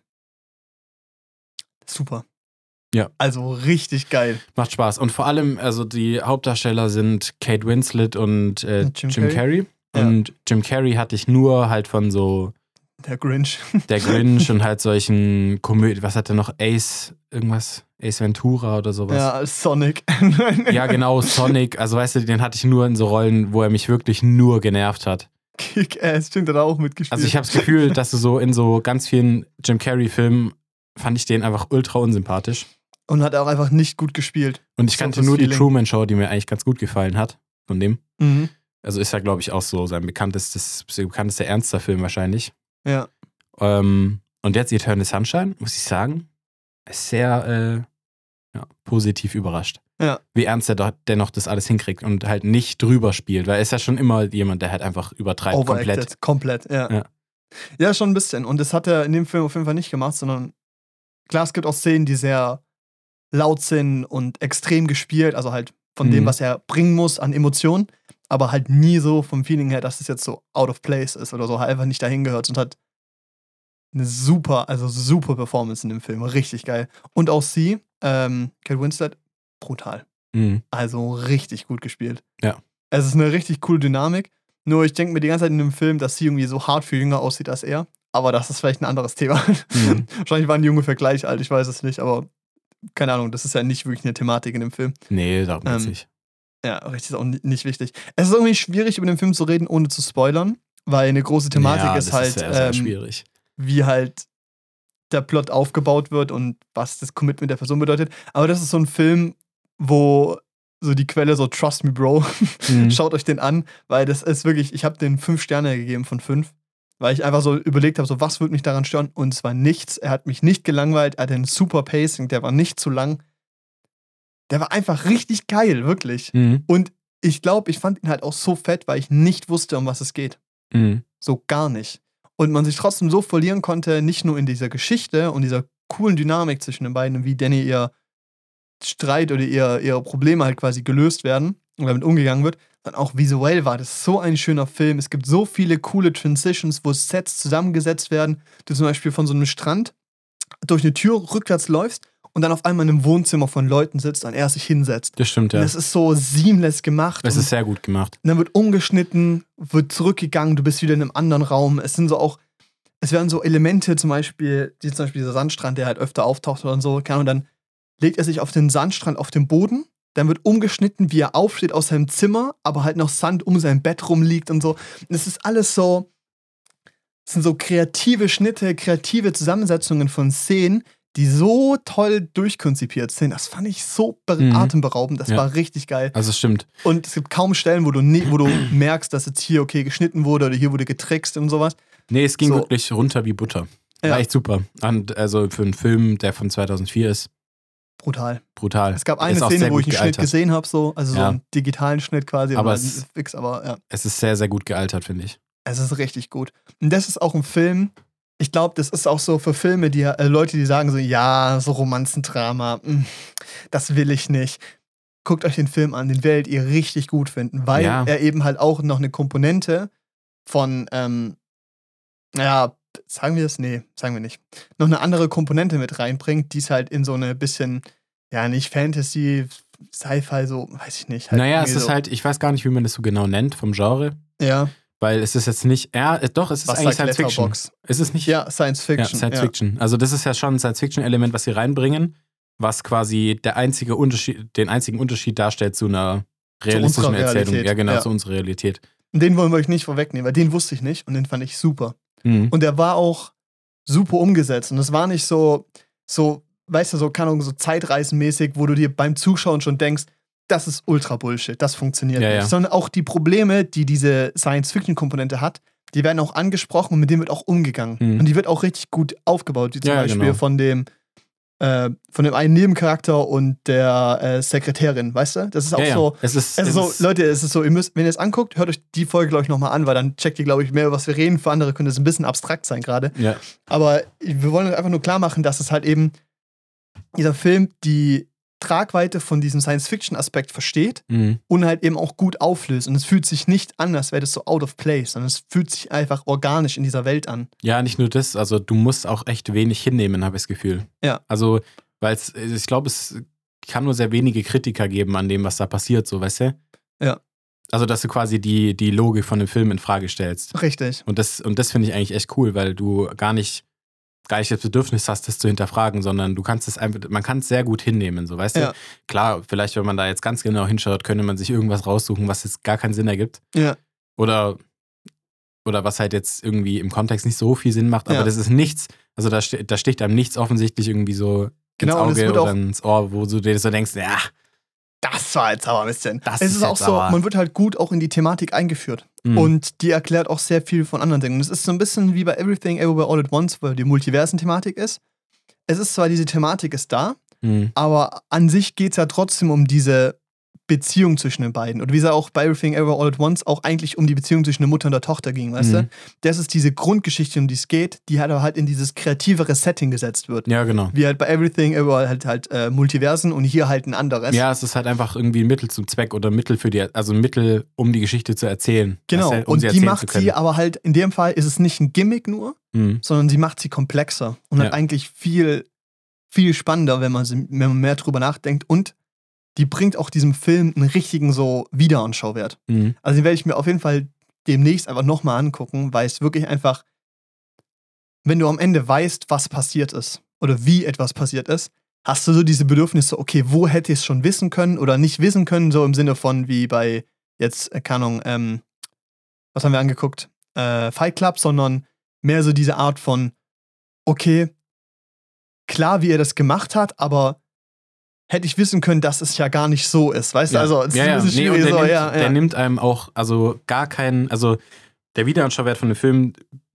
super. Ja. Also richtig geil. Macht Spaß. Und vor allem, also die Hauptdarsteller sind Kate Winslet und äh, Jim, Jim Carrey. Ja. Und Jim Carrey hatte ich nur halt von so Der Grinch. der Grinch und halt solchen Komödien. Was hat er noch? Ace, irgendwas? Ace Ventura oder sowas. Ja, Sonic. Ja, genau, Sonic. Also weißt du, den hatte ich nur in so Rollen, wo er mich wirklich nur genervt hat. Kick-Ass, stimmt, hat er auch mitgespielt. Also ich habe das Gefühl, dass du so in so ganz vielen Jim Carrey-Filmen fand ich den einfach ultra unsympathisch. Und hat auch einfach nicht gut gespielt. Und ich kannte nur die Feeling. Truman Show, die mir eigentlich ganz gut gefallen hat. Von dem. Mhm. Also ist ja, glaube ich, auch so sein bekanntestes, bekanntester ernster Film wahrscheinlich. Ja. Ähm, und jetzt Eternal Sunshine, muss ich sagen, ist sehr äh, ja, positiv überrascht. Ja. Wie ernst er doch dennoch das alles hinkriegt und halt nicht drüber spielt, weil er ist ja schon immer jemand, der halt einfach übertreibt Overacted. komplett. Komplett, ja. Ja. ja. schon ein bisschen. Und das hat er in dem Film auf jeden Fall nicht gemacht, sondern klar, es gibt auch Szenen, die sehr laut sind und extrem gespielt, also halt von dem, Mhm. was er bringen muss an Emotionen, aber halt nie so vom Feeling her, dass es jetzt so out of place ist oder so, halt einfach nicht dahin gehört und hat eine super, also super Performance in dem Film, richtig geil. Und auch sie, ähm, Kate Winslet, brutal. Mhm. Also richtig gut gespielt. Ja. Es ist eine richtig coole Dynamik. Nur ich denke mir die ganze Zeit in dem Film, dass sie irgendwie so hart viel jünger aussieht als er. Aber das ist vielleicht ein anderes Thema. Mhm. Wahrscheinlich waren die ungefähr gleich alt, ich weiß es nicht, aber keine Ahnung, das ist ja nicht wirklich eine Thematik in dem Film. Nee, darum Ähm, nicht. Ja, richtig, ist auch ni- nicht wichtig. Es ist irgendwie schwierig, über den Film zu reden, ohne zu spoilern, weil eine große Thematik ja, ist halt, ist sehr, sehr ähm, schwierig. wie halt der Plot aufgebaut wird und was das Commitment der Person bedeutet. Aber das ist so ein Film, wo so die Quelle so Trust me, Bro, Mhm. schaut euch den an, weil das ist wirklich, ich habe den fünf Sterne gegeben von fünf, weil ich einfach so überlegt habe, so was würde mich daran stören und es war nichts. Er hat mich nicht gelangweilt, er hatte einen super Pacing, der war nicht zu lang. Der war einfach richtig geil, wirklich. Mhm. Und ich glaube, ich fand ihn halt auch so fett, weil ich nicht wusste, um was es geht. Mhm. So gar nicht. Und man sich trotzdem so verlieren konnte, nicht nur in dieser Geschichte und dieser coolen Dynamik zwischen den beiden, wie Danny ihr Streit oder ihr, ihre Probleme halt quasi gelöst werden und damit umgegangen wird, sondern auch visuell war das so ein schöner Film. Es gibt so viele coole Transitions, wo Sets zusammengesetzt werden. Du zum Beispiel von so einem Strand durch eine Tür rückwärts läufst und dann auf einmal in einem Wohnzimmer von Leuten sitzt und er sich hinsetzt. Das stimmt, ja. Und das ist so seamless gemacht. Das und ist sehr gut gemacht. und dann wird umgeschnitten, wird zurückgegangen, du bist wieder in einem anderen Raum. Es sind so auch, es werden so Elemente, zum Beispiel, die, zum Beispiel dieser Sandstrand, der halt öfter auftaucht oder so, keine Ahnung, dann legt er sich auf den Sandstrand auf den Boden, dann wird umgeschnitten, wie er aufsteht aus seinem Zimmer, aber halt noch Sand um sein Bett rumliegt und so. Und es ist alles so, es sind so kreative Schnitte, kreative Zusammensetzungen von Szenen, die so toll durchkonzipiert sind. Das fand ich so Mhm. atemberaubend. Das Ja. war richtig geil. Also es stimmt. Und es gibt kaum Stellen, wo du, nie, wo du merkst, dass jetzt hier okay geschnitten wurde oder hier wurde getrickst und sowas. Nee, es ging So. wirklich runter wie Butter. Ja. War echt super. Und also für einen Film, der von 2004 ist, Brutal. brutal. Es gab Ist eine auch Szene, wo ich einen Schnitt gesehen habe, so, also Ja. so einen digitalen Schnitt quasi. Aber aber es- fix, aber ja, Es ist sehr, sehr gut gealtert, finde ich. es ist richtig gut. Und das ist auch ein Film. Ich glaube, das ist auch so für Filme, die äh, Leute, die sagen so, ja, so Romanzendrama, mh, das will ich nicht. Guckt euch den Film an, den werdet ihr richtig gut finden, weil Ja. er eben halt auch noch eine Komponente von, ähm, ja, sagen wir es? Nee, sagen wir nicht. Noch eine andere Komponente mit reinbringt, die es halt in so eine bisschen, ja, nicht Fantasy, Sci-Fi, so, weiß ich nicht. Halt naja, es irgendwie ist so. halt, ich weiß gar nicht, wie man das so genau nennt vom Genre, Ja, weil es ist jetzt nicht, ja, äh, doch, es ist was eigentlich Science Fiction. Letterboxd? Ist es nicht? Ja, Science Ja, Fiction. Science ja. Fiction. Also das ist ja schon ein Science Fiction Element, was sie reinbringen, was quasi der einzige Unterschied, den einzigen Unterschied darstellt zu einer realistischen unserer Erzählung. Ja, genau, ja. zu unserer Realität. Und den wollen wir euch nicht vorwegnehmen, weil den wusste ich nicht und den fand ich super. Mhm. Und der war auch super umgesetzt. Und es war nicht so, so, weißt du, so, keine Ahnung, so zeitreisenmäßig, wo du dir beim Zuschauen schon denkst, das ist ultra Bullshit, das funktioniert Ja, nicht. ja. Sondern auch die Probleme, die diese Science-Fiction-Komponente hat, die werden auch angesprochen und mit denen wird auch umgegangen. Mhm. Und die wird auch richtig gut aufgebaut, wie zum Ja, Beispiel genau. von dem äh, von dem einen Nebencharakter und der äh, Sekretärin, weißt du? Das ist auch ja, ja. so, Es ist, es ist so, Leute, es ist so, ihr müsst, wenn ihr es anguckt, hört euch die Folge, glaube ich, nochmal an, weil dann checkt ihr, glaube ich, mehr, über was wir reden. Für andere könnte es ein bisschen abstrakt sein gerade. ja, Aber wir wollen euch einfach nur klar machen, dass es halt eben dieser Film die Tragweite von diesem Science-Fiction-Aspekt versteht Mhm. und halt eben auch gut auflöst. Und es fühlt sich nicht an, als wäre das so out of place, sondern es fühlt sich einfach organisch in dieser Welt an. Ja, nicht nur das, also du musst auch echt wenig hinnehmen, habe ich das Gefühl. Ja. Also, weil es, ich glaube, es kann nur sehr wenige Kritiker geben an dem, was da passiert, so, weißt du? Ja. Also, dass du quasi die, die Logik von dem Film in Frage stellst. Richtig. Und das, und das finde ich eigentlich echt cool, weil du gar nicht, gar nicht das Bedürfnis hast, das zu hinterfragen, sondern du kannst es einfach, man kann es sehr gut hinnehmen, so, weißt Ja. du? Klar, vielleicht, wenn man da jetzt ganz genau hinschaut, könnte man sich irgendwas raussuchen, was jetzt gar keinen Sinn ergibt. Ja. Oder, oder was halt jetzt irgendwie im Kontext nicht so viel Sinn macht, aber Ja. das ist nichts, also da, da sticht einem nichts offensichtlich irgendwie so Genau, ins Auge oder auch- ins Ohr, wo du dir so denkst, ja, Das war jetzt aber ein bisschen. Das es ist ist auch so, man wird halt gut auch in die Thematik eingeführt. mh, Und die erklärt auch sehr viel von anderen Dingen. Und es ist so ein bisschen wie bei Everything Everywhere All at Once, weil die Multiversen-Thematik ist. Es ist zwar diese Thematik ist da, mh, aber an sich geht es ja trotzdem um diese Beziehung zwischen den beiden. Und wie es auch bei Everything Everywhere All at Once auch eigentlich um die Beziehung zwischen der Mutter und der Tochter ging, weißt Mhm. du? Das ist diese Grundgeschichte, um die es geht, die halt aber halt in dieses kreativere Setting gesetzt wird. ja, genau. Wie halt bei Everything Everywhere halt halt äh, Multiversen und hier halt ein anderes. Ja, es ist halt einfach irgendwie ein Mittel zum Zweck oder Mittel für die, also ein Mittel, um die Geschichte zu erzählen. Genau, du, um und sie die macht sie aber halt, in dem Fall ist es nicht ein Gimmick nur, Mhm. sondern sie macht sie komplexer und Ja. halt eigentlich viel, viel spannender, wenn man, sie- wenn man mehr drüber nachdenkt. Und die bringt auch diesem Film einen richtigen so Wiederanschauwert. Mhm. Also den werde ich mir auf jeden Fall demnächst einfach nochmal angucken, weil es wirklich einfach, wenn du am Ende weißt, was passiert ist oder wie etwas passiert ist, hast du so diese Bedürfnisse, okay, wo hätte ich es schon wissen können oder nicht wissen können, so im Sinne von wie bei jetzt, äh, keine Ahnung, ähm, was haben wir angeguckt? Äh, Fight Club, sondern mehr so diese Art von, okay, klar, wie er das gemacht hat, aber hätte ich wissen können, dass es ja gar nicht so ist, weißt du? Ja. Also, es ja, ja. ist Nee, der, so, nimmt, ja, der nimmt einem auch, also gar keinen, also der Wiederanschauwert von dem Film,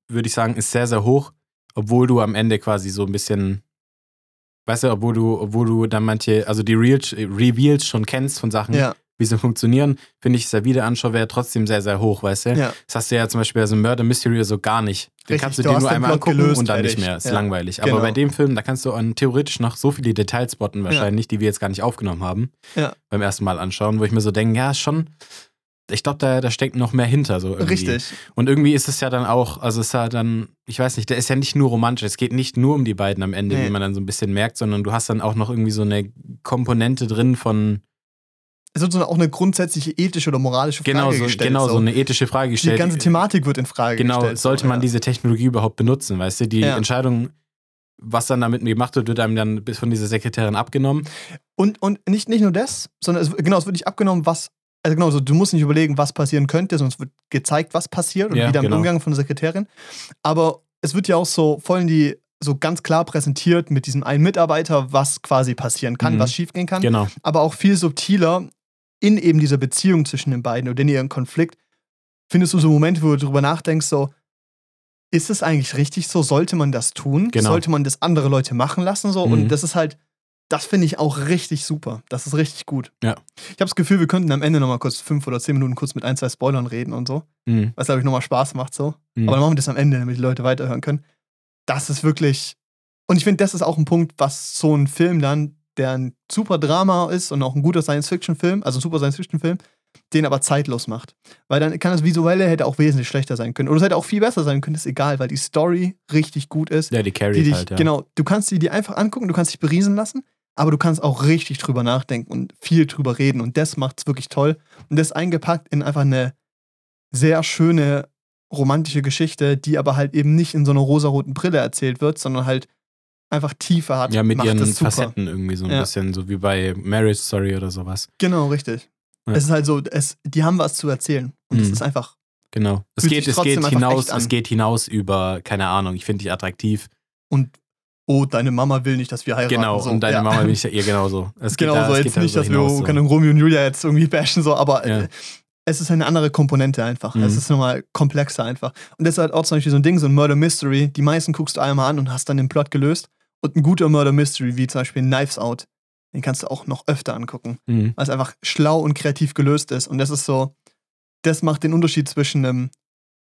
würde ich sagen, ist sehr, sehr hoch, obwohl du am Ende quasi so ein bisschen, weißt du, obwohl du, obwohl du dann manche, also die Real, Reveals schon kennst von Sachen, ja, wie sie funktionieren, finde ich, ist der Wiederanschauwert trotzdem sehr, sehr hoch, weißt du? ja. Das hast du ja zum Beispiel bei so Murder Mystery so gar nicht. Den Richtig, kannst du du dir nur einmal Plot angucken gelöst, und dann fertig. nicht mehr. Ist Ja. langweilig. Aber Genau. bei dem Film, da kannst du an, theoretisch noch so viele Details spotten wahrscheinlich, die wir jetzt gar nicht aufgenommen haben. Ja. Beim ersten Mal anschauen, wo ich mir so denke, ja, schon, ich glaube, da, da steckt noch mehr hinter. So irgendwie. Richtig. Und irgendwie ist es ja dann auch, also es ist ja dann, ich weiß nicht, der ist ja nicht nur romantisch. Es geht nicht nur um die beiden am Ende, Nee. wie man dann so ein bisschen merkt, sondern du hast dann auch noch irgendwie so eine Komponente drin von, Es wird so auch eine grundsätzliche ethische oder moralische Frage genau, so, gestellt. genau so. eine ethische Frage Die gestellt. ganze Thematik wird in Frage Genau, gestellt. sollte so, man ja. diese Technologie überhaupt benutzen, weißt du? Die Ja. Entscheidung, was dann damit gemacht wird, wird einem dann bis von dieser Sekretärin abgenommen. Und, und nicht, nicht nur das, sondern es, genau, es wird nicht abgenommen, was. Also genau, so, du musst nicht überlegen, was passieren könnte, sondern es wird gezeigt, was passiert und Ja, wieder im genau. Umgang von der Sekretärin. Aber es wird ja auch so voll in die so ganz klar präsentiert mit diesem einen Mitarbeiter, was quasi passieren kann, Mhm. was schiefgehen kann. Genau. aber auch viel subtiler in eben dieser Beziehung zwischen den beiden oder in ihrem Konflikt, findest du so Momente, wo du drüber nachdenkst, so, ist es eigentlich richtig so? Sollte man das tun? Genau. Sollte man das andere Leute machen lassen? So? Mhm. Und das ist halt, das finde ich auch richtig super. Das ist richtig gut. Ja. Ich habe das Gefühl, wir könnten am Ende nochmal kurz fünf oder zehn Minuten kurz mit ein, zwei Spoilern reden und so. Mhm. Was, glaube ich, nochmal Spaß macht so. Mhm. Aber dann machen wir das am Ende, damit die Leute weiterhören können. Das ist wirklich. Und ich finde, das ist auch ein Punkt, was so ein Film dann, der ein super Drama ist und auch ein guter Science-Fiction-Film, also ein super Science-Fiction-Film, den aber zeitlos macht. Weil dann kann das Visuelle hätte auch wesentlich schlechter sein können. Oder es hätte auch viel besser sein können, ist egal, weil die Story richtig gut ist. Ja, die die carried dich, halt, ja. Genau, du kannst die dir einfach angucken, du kannst dich beriesen lassen, aber du kannst auch richtig drüber nachdenken und viel drüber reden. Und das macht es wirklich toll. Und das eingepackt in einfach eine sehr schöne romantische Geschichte, die aber halt eben nicht in so einer rosaroten Brille erzählt wird, sondern halt einfach Tiefe hat. Ja, mit ihren. Facetten irgendwie so ein Ja. bisschen, so wie bei Marriage Story oder sowas. Genau, richtig. Ja. Es ist halt so, es, die haben was zu erzählen. Und es Mhm. ist einfach, Genau. Es geht, es geht hinaus, es geht hinaus über, keine Ahnung, ich finde dich attraktiv. und oh, deine Mama will nicht, dass wir heiraten. Genau, so. und deine ja. Mama will ich ja ihr genauso. Es geht Genau da, so, es jetzt geht da nicht, so dass hinaus, wir so. keine Romeo und Julia jetzt irgendwie bashen, so, aber Ja. äh, es ist eine andere Komponente einfach. Mhm. Es ist nochmal komplexer einfach. Und das ist halt auch zum Beispiel so ein Ding, so ein Murder Mystery. Die meisten guckst du einmal an und hast dann den Plot gelöst. Und ein guter Murder Mystery, wie zum Beispiel Knives Out, den kannst du auch noch öfter angucken, Mhm. weil es einfach schlau und kreativ gelöst ist. Und das ist so, das macht den Unterschied zwischen einem,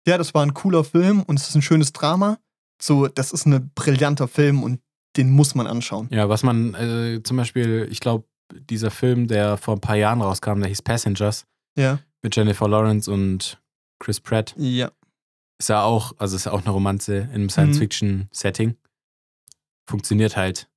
ja, das war ein cooler Film und es ist ein schönes Drama, so, das ist ein brillanter Film und den muss man anschauen. Ja, was man äh, zum Beispiel, ich glaube, dieser Film, der vor ein paar Jahren rauskam, der hieß Passengers Ja. mit Jennifer Lawrence und Chris Pratt, Ja. ist ja auch, also ist ja auch eine Romanze in einem Mhm. Science-Fiction-Setting. Funktioniert halt.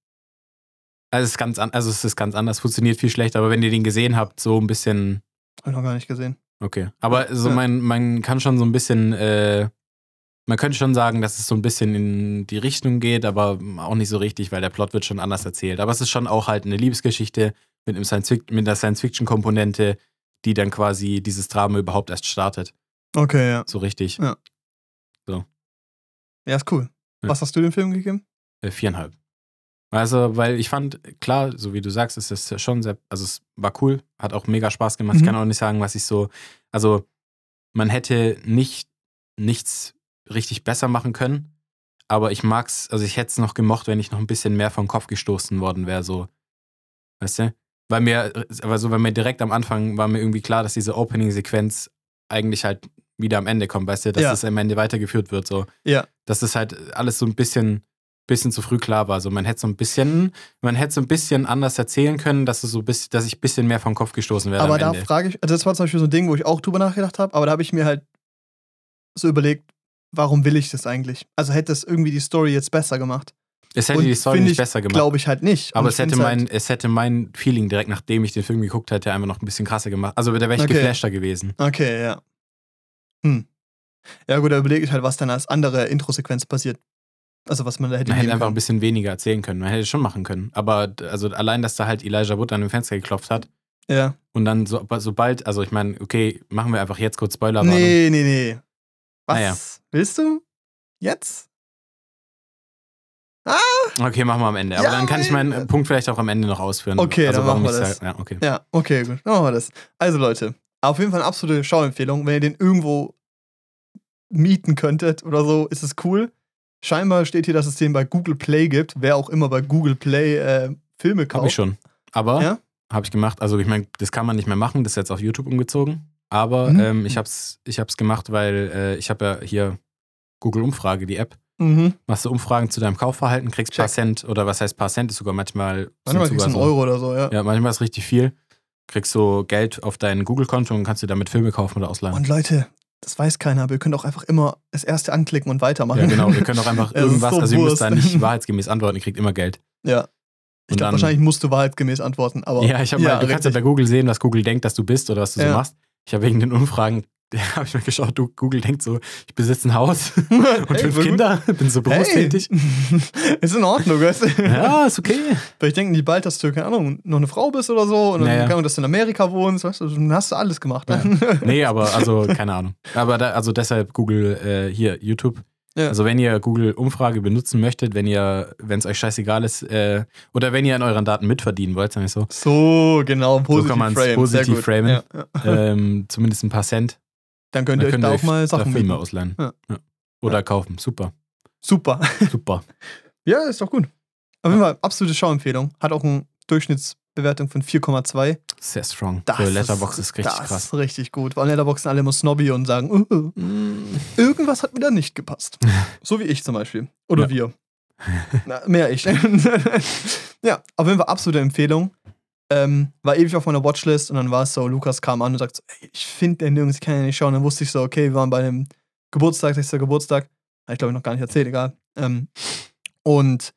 Also es ist ganz, an, also es ist ganz anders, funktioniert viel schlechter, aber wenn ihr den gesehen habt, so ein bisschen, Hab ich noch gar nicht gesehen. okay. Aber so Ja. man, man kann schon so ein bisschen, äh, man könnte schon sagen, dass es so ein bisschen in die Richtung geht, aber auch nicht so richtig, weil der Plot wird schon anders erzählt. Aber es ist schon auch halt eine Liebesgeschichte mit, einem Science mit einer Science-Fiction-Komponente, die dann quasi dieses Drama überhaupt erst startet. Okay, ja. So richtig. Ja. Ja, ist cool. Ja. Was hast du dem Film gegeben? Äh, viereinhalb. Also, weil ich fand, klar, so wie du sagst, ist es schon sehr, also es war cool, hat auch mega Spaß gemacht. Ich Mhm. kann auch nicht sagen, was ich so, also man hätte nicht nichts richtig besser machen können, aber ich mag's, also ich hätte es noch gemocht, wenn ich noch ein bisschen mehr vom Kopf gestoßen worden wäre, so, weißt du? Weil mir, aber so, weil mir direkt am Anfang war mir irgendwie klar, dass diese Opening-Sequenz eigentlich halt wieder am Ende kommt, weißt du, dass Ja. das am Ende weitergeführt wird, so Ja. dass das halt alles so ein bisschen, bisschen zu früh klar war. So, man hätte so ein bisschen, man hätte so ein bisschen anders erzählen können, dass es so bis, dass ich ein bisschen mehr vom Kopf gestoßen werde aber da frage ich, also das war zum Beispiel so ein Ding, wo ich auch drüber nachgedacht habe, aber da habe ich mir halt so überlegt, warum will ich das eigentlich? Also hätte es irgendwie die Story jetzt besser gemacht. Es hätte Und die Story nicht ich, besser gemacht. Glaube ich halt nicht. aber es hätte, mein, halt, es hätte mein Feeling direkt nachdem ich den Film geguckt hätte, einfach noch ein bisschen krasser gemacht. Also da wäre ich Okay. geflashter gewesen. Okay, ja. Hm. Ja, gut, da überlege ich halt, was dann als andere Introsequenz passiert. Also, was man da hätte Man hätte einfach ein bisschen weniger erzählen können. Man hätte es schon machen können. Aber also allein, dass da halt Elijah Wood an dem Fenster geklopft hat Ja. und dann so, sobald, also ich meine, okay, machen wir einfach jetzt kurz Spoilerwarnung. Nee, nee, nee. Was? Naja. Willst du? Jetzt? Okay, machen wir am Ende. Aber Ja, dann kann ich meinen. Punkt vielleicht auch am Ende noch ausführen. Okay, also dann warum machen wir das. sag- Ja, okay. Ja, okay, gut. Dann machen wir das. Also, Leute, auf jeden Fall eine absolute Schauempfehlung. Wenn ihr den irgendwo mieten könntet oder so, ist es cool. Scheinbar steht hier, dass es den bei Google Play gibt. Wer auch immer bei Google Play äh, Filme kauft. Habe ich schon. Aber Ja? habe ich gemacht. Also ich meine, das kann man nicht mehr machen. Das ist jetzt auf YouTube umgezogen. Aber Mhm. ähm, ich habe es ich hab's gemacht, weil äh, ich habe ja hier Google Umfrage, die App. Mhm. Machst du Umfragen zu deinem Kaufverhalten, kriegst paar Check. Cent oder was heißt paar Cent ist sogar manchmal Manchmal kriegst du einen so- Euro oder so, ja. Ja, manchmal ist richtig viel. Kriegst so Geld auf dein Google-Konto und kannst dir damit Filme kaufen oder ausleihen. Und Leute, das weiß keiner, aber ihr könnt auch einfach immer das erste anklicken und weitermachen. ja, genau. Ihr könnt auch einfach irgendwas, so also ihr müsst da nicht wahrheitsgemäß antworten, ihr kriegt immer Geld. Ja. Ich glaube, wahrscheinlich musst du wahrheitsgemäß antworten, aber. Ja, ich habe mal, du kannst ja bei richtig. Google sehen, was Google denkt, dass du bist oder was du so Ja. machst. Ich habe wegen den Umfragen, habe ich mir geschaut, du, Google denkt so, ich besitze ein Haus und Hey, fünf gut. Kinder, bin so berufstätig. Hey. ist in Ordnung, weißt du? Ja, ist okay. Vielleicht denken die bald, dass du, keine Ahnung, noch eine Frau bist oder so und dann, Naja. Ahnung, dass du in Amerika wohnst, weißt du, dann hast du alles gemacht. Ne? Nee, aber also, keine Ahnung. Aber da, also deshalb Google äh, hier, YouTube. Ja. Also wenn ihr Google Umfrage benutzen möchtet, wenn ihr, wenn es euch scheißegal ist, äh, oder wenn ihr an euren Daten mitverdienen wollt, sagen wir so, So, genau, positiv kann man's frame. positiv framen. Ja, ja. ähm, zumindest ein paar Cent, Dann könnt ihr dann euch da auch mal da Sachen Filme mieten. ausleihen. Ja. Ja. Oder kaufen. Super. Super. Super. Ja, ist doch gut. Auf jeden Fall, absolute Schauempfehlung. Hat auch eine Durchschnittsbewertung von 4,2. Sehr strong. Das Für Letterbox ist richtig das krass. ist richtig gut. Weil Letterbox sind alle immer snobby und sagen, uh, uh, Mm. irgendwas hat mir da nicht gepasst. so wie ich zum Beispiel. Oder Ja. wir. Na, mehr ich. ja, auf jeden Fall absolute Empfehlung. Ähm, war ewig auf meiner Watchlist und dann war es so, Lukas kam an und sagt so, ey, ich finde den nirgends, ich kann ja nicht schauen. Dann wusste ich so, okay, wir waren bei einem Geburtstag, 60. Geburtstag. Habe ich glaube ich noch gar nicht erzählt, egal. Ähm, und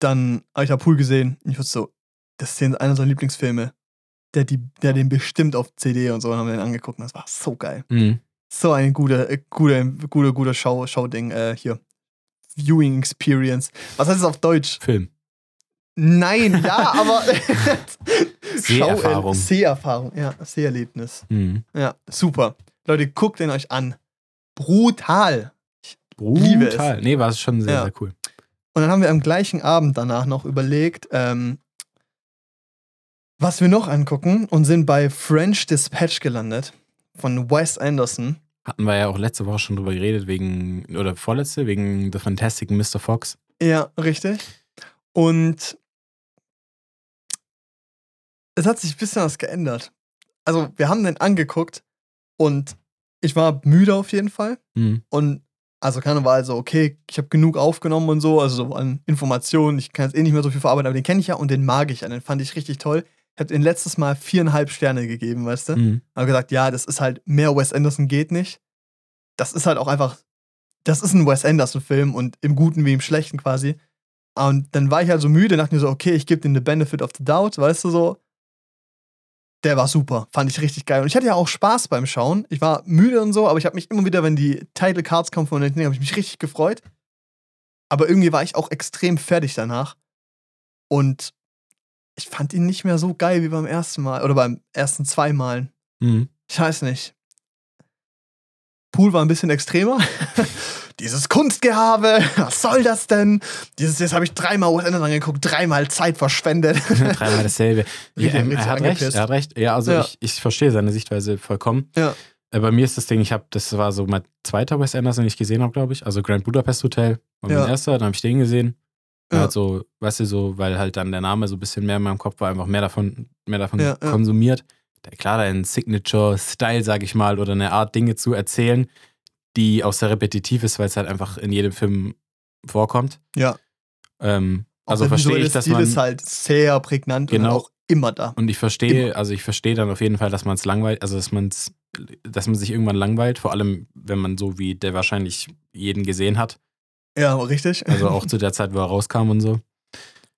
dann habe ich da Pool gesehen und ich wusste so, das ist einer seiner Lieblingsfilme. Der, die, der den bestimmt auf CD und so und haben wir den angeguckt und das war so geil. Mhm. So ein guter, äh, guter, guter, guter Schau, Schauding äh, hier. Viewing Experience. Was heißt es auf Deutsch? Film. Nein, ja, aber Seherfahrung. Schau- Seherfahrung, ja, Seherlebnis. Mhm. Ja, super. Leute, guckt den euch an. Brutal. Liebe es. Brutal. Nee, war es schon sehr, Ja. sehr cool. Und dann haben wir am gleichen Abend danach noch überlegt, ähm, was wir noch angucken und sind bei French Dispatch gelandet von Wes Anderson. Hatten wir ja auch letzte Woche schon drüber geredet, wegen, oder vorletzte, wegen The Fantastic Mr. Fox. Ja, richtig. Und es hat sich ein bisschen was geändert. Also, wir haben den angeguckt und ich war müde auf jeden Fall Mhm. und Also keine war also, okay, ich habe genug aufgenommen und so, also so an Informationen, ich kann jetzt eh nicht mehr so viel verarbeiten, aber den kenne ich ja und den mag ich ja, den fand ich richtig toll. Ich habe den letztes Mal viereinhalb Sterne gegeben, weißt du? Mhm. Habe gesagt, ja, das ist halt, mehr Wes Anderson geht nicht. Das ist halt auch einfach, das ist ein Wes Anderson-Film und im Guten wie im Schlechten quasi. Und dann war ich halt so müde, dachte mir so, okay, ich gebe dem the benefit of the doubt, weißt du so. Der war super, fand ich richtig geil. Und ich hatte ja auch Spaß beim Schauen. Ich war müde und so, aber ich habe mich immer wieder, wenn die Title Cards kommen von den Dingen, habe ich mich richtig gefreut. Aber irgendwie war ich auch extrem fertig danach. Und ich fand ihn nicht mehr so geil wie beim ersten Mal oder beim ersten zwei Malen. Mhm. Ich weiß nicht. Pool war ein bisschen extremer. Dieses Kunstgehabe, was soll das denn? Dieses, jetzt habe ich dreimal Wes Anderson angeguckt, dreimal Zeit verschwendet. Dreimal dasselbe. Ja, ähm, er hat recht, er hat recht. Ja, also Ja. Ich, ich verstehe seine Sichtweise vollkommen. Ja. Äh, Bei mir ist das Ding, ich habe, das war so mein zweiter Wes Anderson, den ich gesehen habe, glaube ich. Also Grand Budapest Hotel war Ja. mein erster, dann habe ich den gesehen. Ja. Halt so, weißt du, so, weil halt dann der Name so ein bisschen mehr in meinem Kopf war, einfach mehr davon, mehr davon Ja, ja. konsumiert. Klar, ein Signature-Style, sag ich mal, oder eine Art, Dinge zu erzählen, die auch sehr repetitiv ist, weil es halt einfach in jedem Film vorkommt. Ja. Ähm, also verstehe ich, dass Stil man. ist halt sehr prägnant und Genau. auch immer da. Und ich verstehe, also ich verstehe dann auf jeden Fall, dass man es langweilt, also dass man es, dass man sich irgendwann langweilt, vor allem wenn man so wie der wahrscheinlich jeden gesehen hat, Ja, richtig. also auch zu der Zeit, wo er rauskam und so.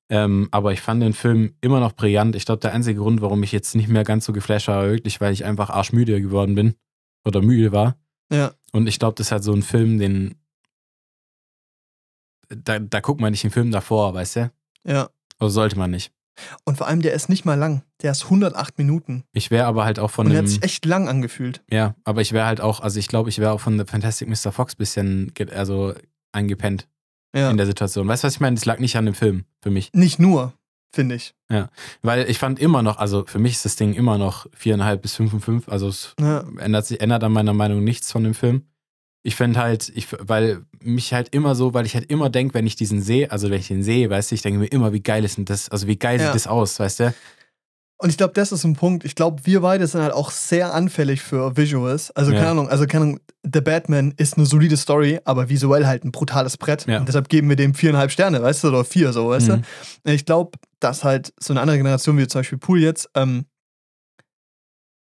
Ähm, aber ich fand den Film immer noch brillant. Ich glaube, der einzige Grund, warum ich jetzt nicht mehr ganz so geflasht war, war wirklich, weil ich einfach arschmüde geworden bin oder müde war. Ja. Und ich glaube, das ist halt so ein Film, den da, da guckt man nicht den Film davor, weißt du? Ja. Also sollte man nicht. Und vor allem, der ist nicht mal lang. Der ist 108 Minuten. Ich wäre aber halt auch von Und der einem. hat sich echt lang angefühlt. Ja, aber ich wäre halt auch, also ich glaube, ich wäre auch von The Fantastic Mr. Fox bisschen ge- also eingepennt Ja. in der Situation. Weißt du, was ich meine? Das lag nicht an dem Film für mich. Nicht nur, finde ich. Weil ich fand immer noch, also für mich ist das Ding immer noch viereinhalb bis fünf und fünf. Also es Ja. ändert sich, ändert an meiner Meinung nichts von dem Film. Ich finde halt, ich, weil mich halt immer so, weil ich halt immer denke, wenn ich diesen sehe, also wenn ich den sehe, weißt du, ich denke mir immer, wie geil ist denn das, also wie geil Ja. sieht das aus, weißt du? Und ich glaube, das ist ein Punkt. Ich glaube, wir beide sind halt auch sehr anfällig für Visuals. Also, Ja. keine Ahnung, also keine Ahnung, The Batman ist eine solide Story, aber visuell halt ein brutales Brett. Ja. Und deshalb geben wir dem viereinhalb Sterne, weißt du, oder vier so, weißt Mhm. du? Ich glaube, dass halt so eine andere Generation, wie zum Beispiel Pool jetzt, ähm,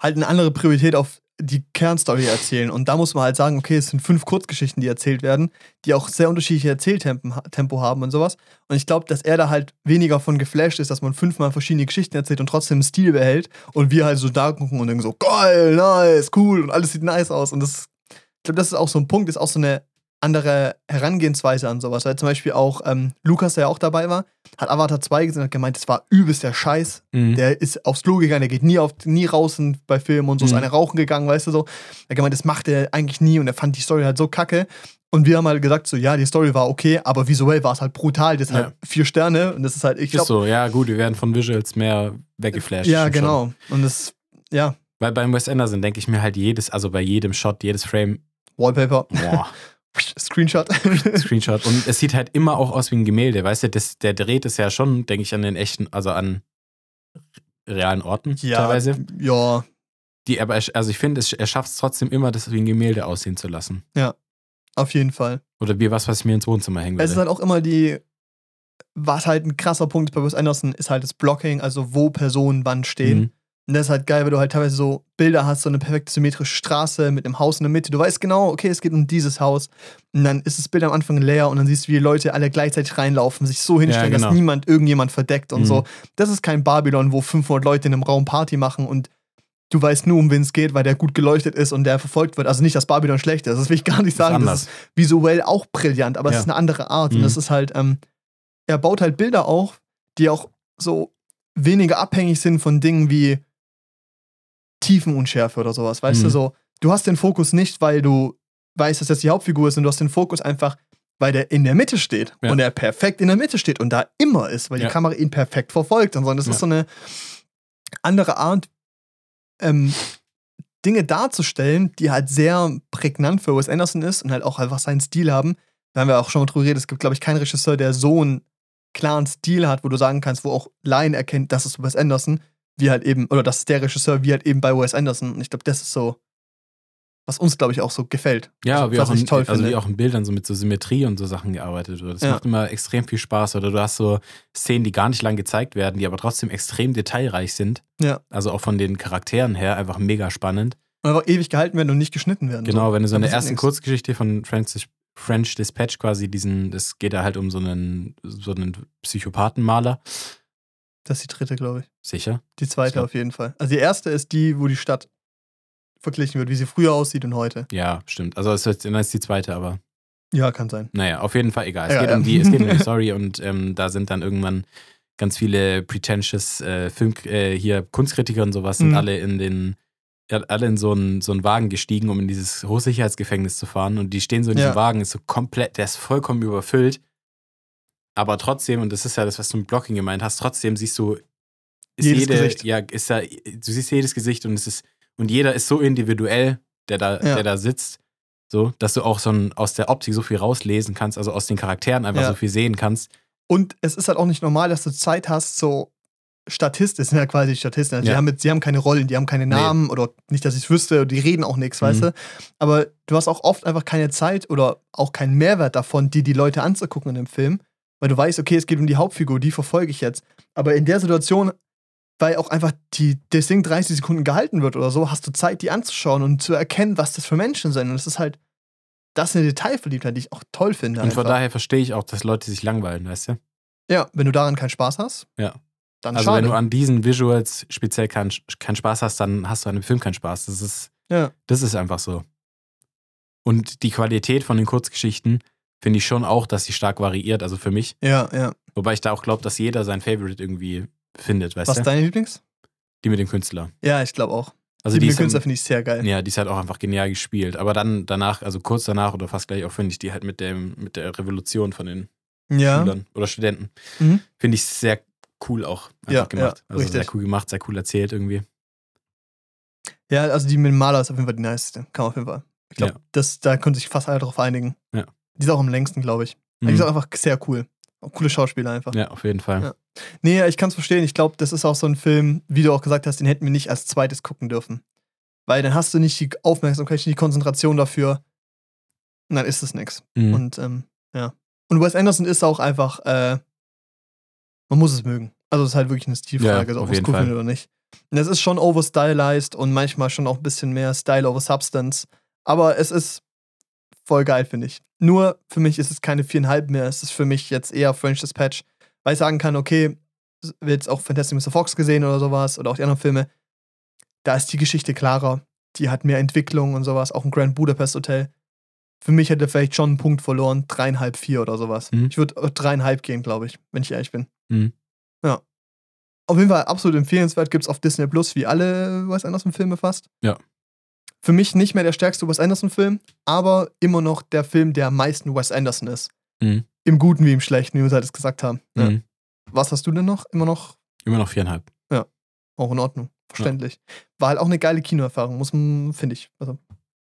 halt eine andere Priorität auf die Kernstory erzählen. Und da muss man halt sagen, okay, es sind fünf Kurzgeschichten, die erzählt werden, die auch sehr unterschiedliche Erzähltempo Tempo haben und sowas. Und ich glaube, dass er da halt weniger von geflasht ist, dass man fünfmal verschiedene Geschichten erzählt und trotzdem einen Stil behält. Und wir halt so da gucken und denken so, geil, nice, cool und alles sieht nice aus. Und das, ich glaube, das ist auch so ein Punkt, ist auch so eine andere Herangehensweise an sowas. Weil zum Beispiel auch ähm, Lukas, der ja auch dabei war, hat Avatar 2 gesehen und hat gemeint, das war übelst der Scheiß. Mhm. Der ist aufs Klo gegangen, der geht nie, auf, nie raus und bei Filmen und so, ist Mhm. eine rauchen gegangen, weißt du so. Er hat gemeint, das macht er eigentlich nie und er fand die Story halt so kacke. Und wir haben halt gesagt, so, ja, die Story war okay, aber visuell war es halt brutal. Das ist halt vier Sterne und das ist halt, ich Ist glaube. so, ja gut, wir werden von Visuals mehr weggeflasht. Ja, stimmt schon. genau. Und das, ja, Weil beim Wes Anderson denke ich mir halt jedes, also bei jedem Shot, jedes Frame, Wallpaper, boah, Screenshot. Screenshot. Und es sieht halt immer auch aus wie ein Gemälde, weißt du, das, der dreht es ja schon, denke ich, an den echten, also an realen Orten ja, teilweise. ja, Die, aber er- also ich finde, er schafft es trotzdem immer, das wie ein Gemälde aussehen zu lassen. auf jeden Fall. Oder wie was, was ich mir ins Wohnzimmer hängen Es ist würde. halt auch immer die, was halt ein krasser Punkt bei Wes Anderson, ist halt das Blocking, also wo Personen wann stehen. Mhm. Und das ist halt geil, weil du halt teilweise so Bilder hast, so eine perfekte symmetrische Straße mit einem Haus in der Mitte. Du weißt genau, okay, es geht um dieses Haus. Und dann ist das Bild am Anfang leer und dann siehst du, wie die Leute alle gleichzeitig reinlaufen, sich so hinstellen, genau. dass niemand irgendjemand verdeckt und Mhm. so. Das ist kein Babylon, wo 500 Leute in einem Raum Party machen und du weißt nur, um wen es geht, weil der gut geleuchtet ist und der verfolgt wird. Also nicht, dass Babylon schlecht ist, das will ich gar nicht sagen. anders. Das ist visuell auch brillant, aber Ja. es ist eine andere Art. Und Mhm. das ist halt, ähm, er baut halt Bilder auf, die auch so weniger abhängig sind von Dingen wie Tiefenunschärfe oder sowas. Weißt du, Mhm. so, du hast den Fokus nicht, weil du weißt, dass das die Hauptfigur ist, und du hast den Fokus einfach, weil der in der Mitte steht Ja. und er perfekt in der Mitte steht und da immer ist, weil Ja. die Kamera ihn perfekt verfolgt und so. Und das Ja. ist so eine andere Art, ähm, Dinge darzustellen, die halt sehr prägnant für Wes Anderson ist und halt auch einfach seinen Stil haben. Da haben wir auch schon mal drüber geredet, es gibt, glaube ich, keinen Regisseur, der so einen klaren Stil hat, wo du sagen kannst, wo auch Laien erkennt, das ist Wes Anderson, wie halt eben, oder das ist der Regisseur, wie halt eben bei Wes Anderson. Und ich glaube, das ist so was uns, glaube ich, auch so gefällt. Ja, also, wie, was auch ich in, toll also finde. wie auch in Bildern so mit so Symmetrie und so Sachen gearbeitet wird. Das Ja. macht immer extrem viel Spaß. Oder du hast so Szenen, die gar nicht lang gezeigt werden, die aber trotzdem extrem detailreich sind. Ja. Also auch von den Charakteren her einfach mega spannend. Und einfach ewig gehalten werden und nicht geschnitten werden. Genau, wenn du so in der ersten nichts. Kurzgeschichte von Francis, French Dispatch quasi diesen, es geht da halt um so einen, so einen Psychopathenmaler. Das ist die dritte, glaube ich. Sicher. Die zweite So. auf jeden Fall. Also die erste ist die, wo die Stadt verglichen wird, wie sie früher aussieht und heute. Ja, stimmt. Also es ist, ist die zweite, aber Ja, kann sein. naja, auf jeden Fall egal. Es Ja, geht ja. um die, es geht um die Story und ähm, da sind dann irgendwann ganz viele pretentious äh, Film, äh, hier Kunstkritiker und sowas sind Mhm. alle in den alle in so einen, so einen Wagen gestiegen, um in dieses Hochsicherheitsgefängnis zu fahren. Und die stehen so in diesem Ja. Wagen, ist so komplett, der ist vollkommen überfüllt. Aber trotzdem, und das ist ja das, was du mit Blocking gemeint hast, trotzdem siehst du, ist Jedes jede, Gesicht. ja, ist ja, du siehst jedes Gesicht und es ist, und jeder ist so individuell, der da, Ja. der da sitzt, so, dass du auch so ein, aus der Optik so viel rauslesen kannst, also aus den Charakteren einfach Ja. so viel sehen kannst. Und es ist halt auch nicht normal, dass du Zeit hast, so Statisten, sind ja quasi Statisten. Also die, Ja. haben jetzt, die haben keine Rollen, die haben keine Nee. Namen oder nicht, dass ich es wüsste, die reden auch nichts, weißt Mhm. du. Aber du hast auch oft einfach keine Zeit oder auch keinen Mehrwert davon, die die Leute anzugucken in dem Film, weil du weißt, okay, es geht um die Hauptfigur, die verfolge ich jetzt. Aber in der Situation, weil auch einfach die, das Ding 30 Sekunden gehalten wird oder so, hast du Zeit, die anzuschauen und zu erkennen, was das für Menschen sind. Und es ist halt, das ist eine Detailverliebtheit, die ich auch toll finde. Und von einfach. daher verstehe ich auch, dass Leute sich langweilen, weißt du? Ja, wenn du daran keinen Spaß hast, Ja. dann Also schade. wenn du an diesen Visuals speziell keinen keinen Spaß hast, dann hast du an dem Film keinen Spaß. Das ist, ja. das ist einfach so. Und die Qualität von den Kurzgeschichten finde ich schon auch, dass sie stark variiert, also für mich. Ja, ja. Wobei ich da auch glaube, dass jeder sein Favorite irgendwie findet, weißt Was du? ist dein Lieblings? Die mit dem Künstler. Ja, ich glaube auch. Also die die mit dem Künstler finde ich sehr geil. ja, die ist halt auch einfach genial gespielt. Aber dann danach, also kurz danach oder fast gleich auch, finde ich die halt mit dem, mit der Revolution von den Ja. Schülern oder Studenten. Mhm. Finde ich sehr cool auch einfach Ja, gemacht. ja, also richtig. sehr cool gemacht, sehr cool erzählt irgendwie. Ja, also die mit dem Maler ist auf jeden Fall die niceste. Kann man auf jeden Fall. Ich glaube, Ja. das da können sich fast alle drauf einigen. Ja. Die ist auch am längsten, glaube ich. Die Mhm. ist auch einfach sehr cool. Auch coole Schauspieler einfach. Ja, auf jeden Fall. Ja. Nee, ich kann es verstehen. Ich glaube, das ist auch so ein Film, wie du auch gesagt hast, den hätten wir nicht als zweites gucken dürfen. Weil dann hast du nicht die Aufmerksamkeit, nicht die Konzentration dafür. Und dann ist es nix. Mhm. Und ähm, ja. Und Wes Anderson ist auch einfach, äh, man muss es mögen. Also es ist halt wirklich eine Stilfrage, Ja, ob man es cool findet oder nicht. Und es ist schon overstylized und manchmal schon auch ein bisschen mehr Style over Substance. Aber es ist voll geil, finde ich. Nur für mich ist es keine viereinhalb mehr. Es ist für mich jetzt eher French Dispatch, weil ich sagen kann, okay, wir jetzt auch Fantastic Mr. Fox gesehen oder sowas oder auch die anderen Filme, da ist die Geschichte klarer. Die hat mehr Entwicklung und sowas. Auch ein Grand Budapest Hotel. Für mich hätte er vielleicht schon einen Punkt verloren, dreieinhalb, vier oder sowas. Mhm. Ich würde dreieinhalb gehen, glaube ich, wenn ich ehrlich bin. Mhm. Ja. Auf jeden Fall absolut empfehlenswert. Gibt es auf Disney Plus wie alle Wes Anderson-Filme fast. Ja. Für mich nicht mehr der stärkste Wes Anderson-Film, aber immer noch der Film, der am meisten Wes Anderson ist. Mhm. Im Guten wie im Schlechten, wie wir es halt gesagt haben. Ja. Mhm. Was hast du denn noch? Immer noch Immer noch viereinhalb. auch in Ordnung. Verständlich. War halt auch eine geile Kinoerfahrung, muss man, finde ich. Also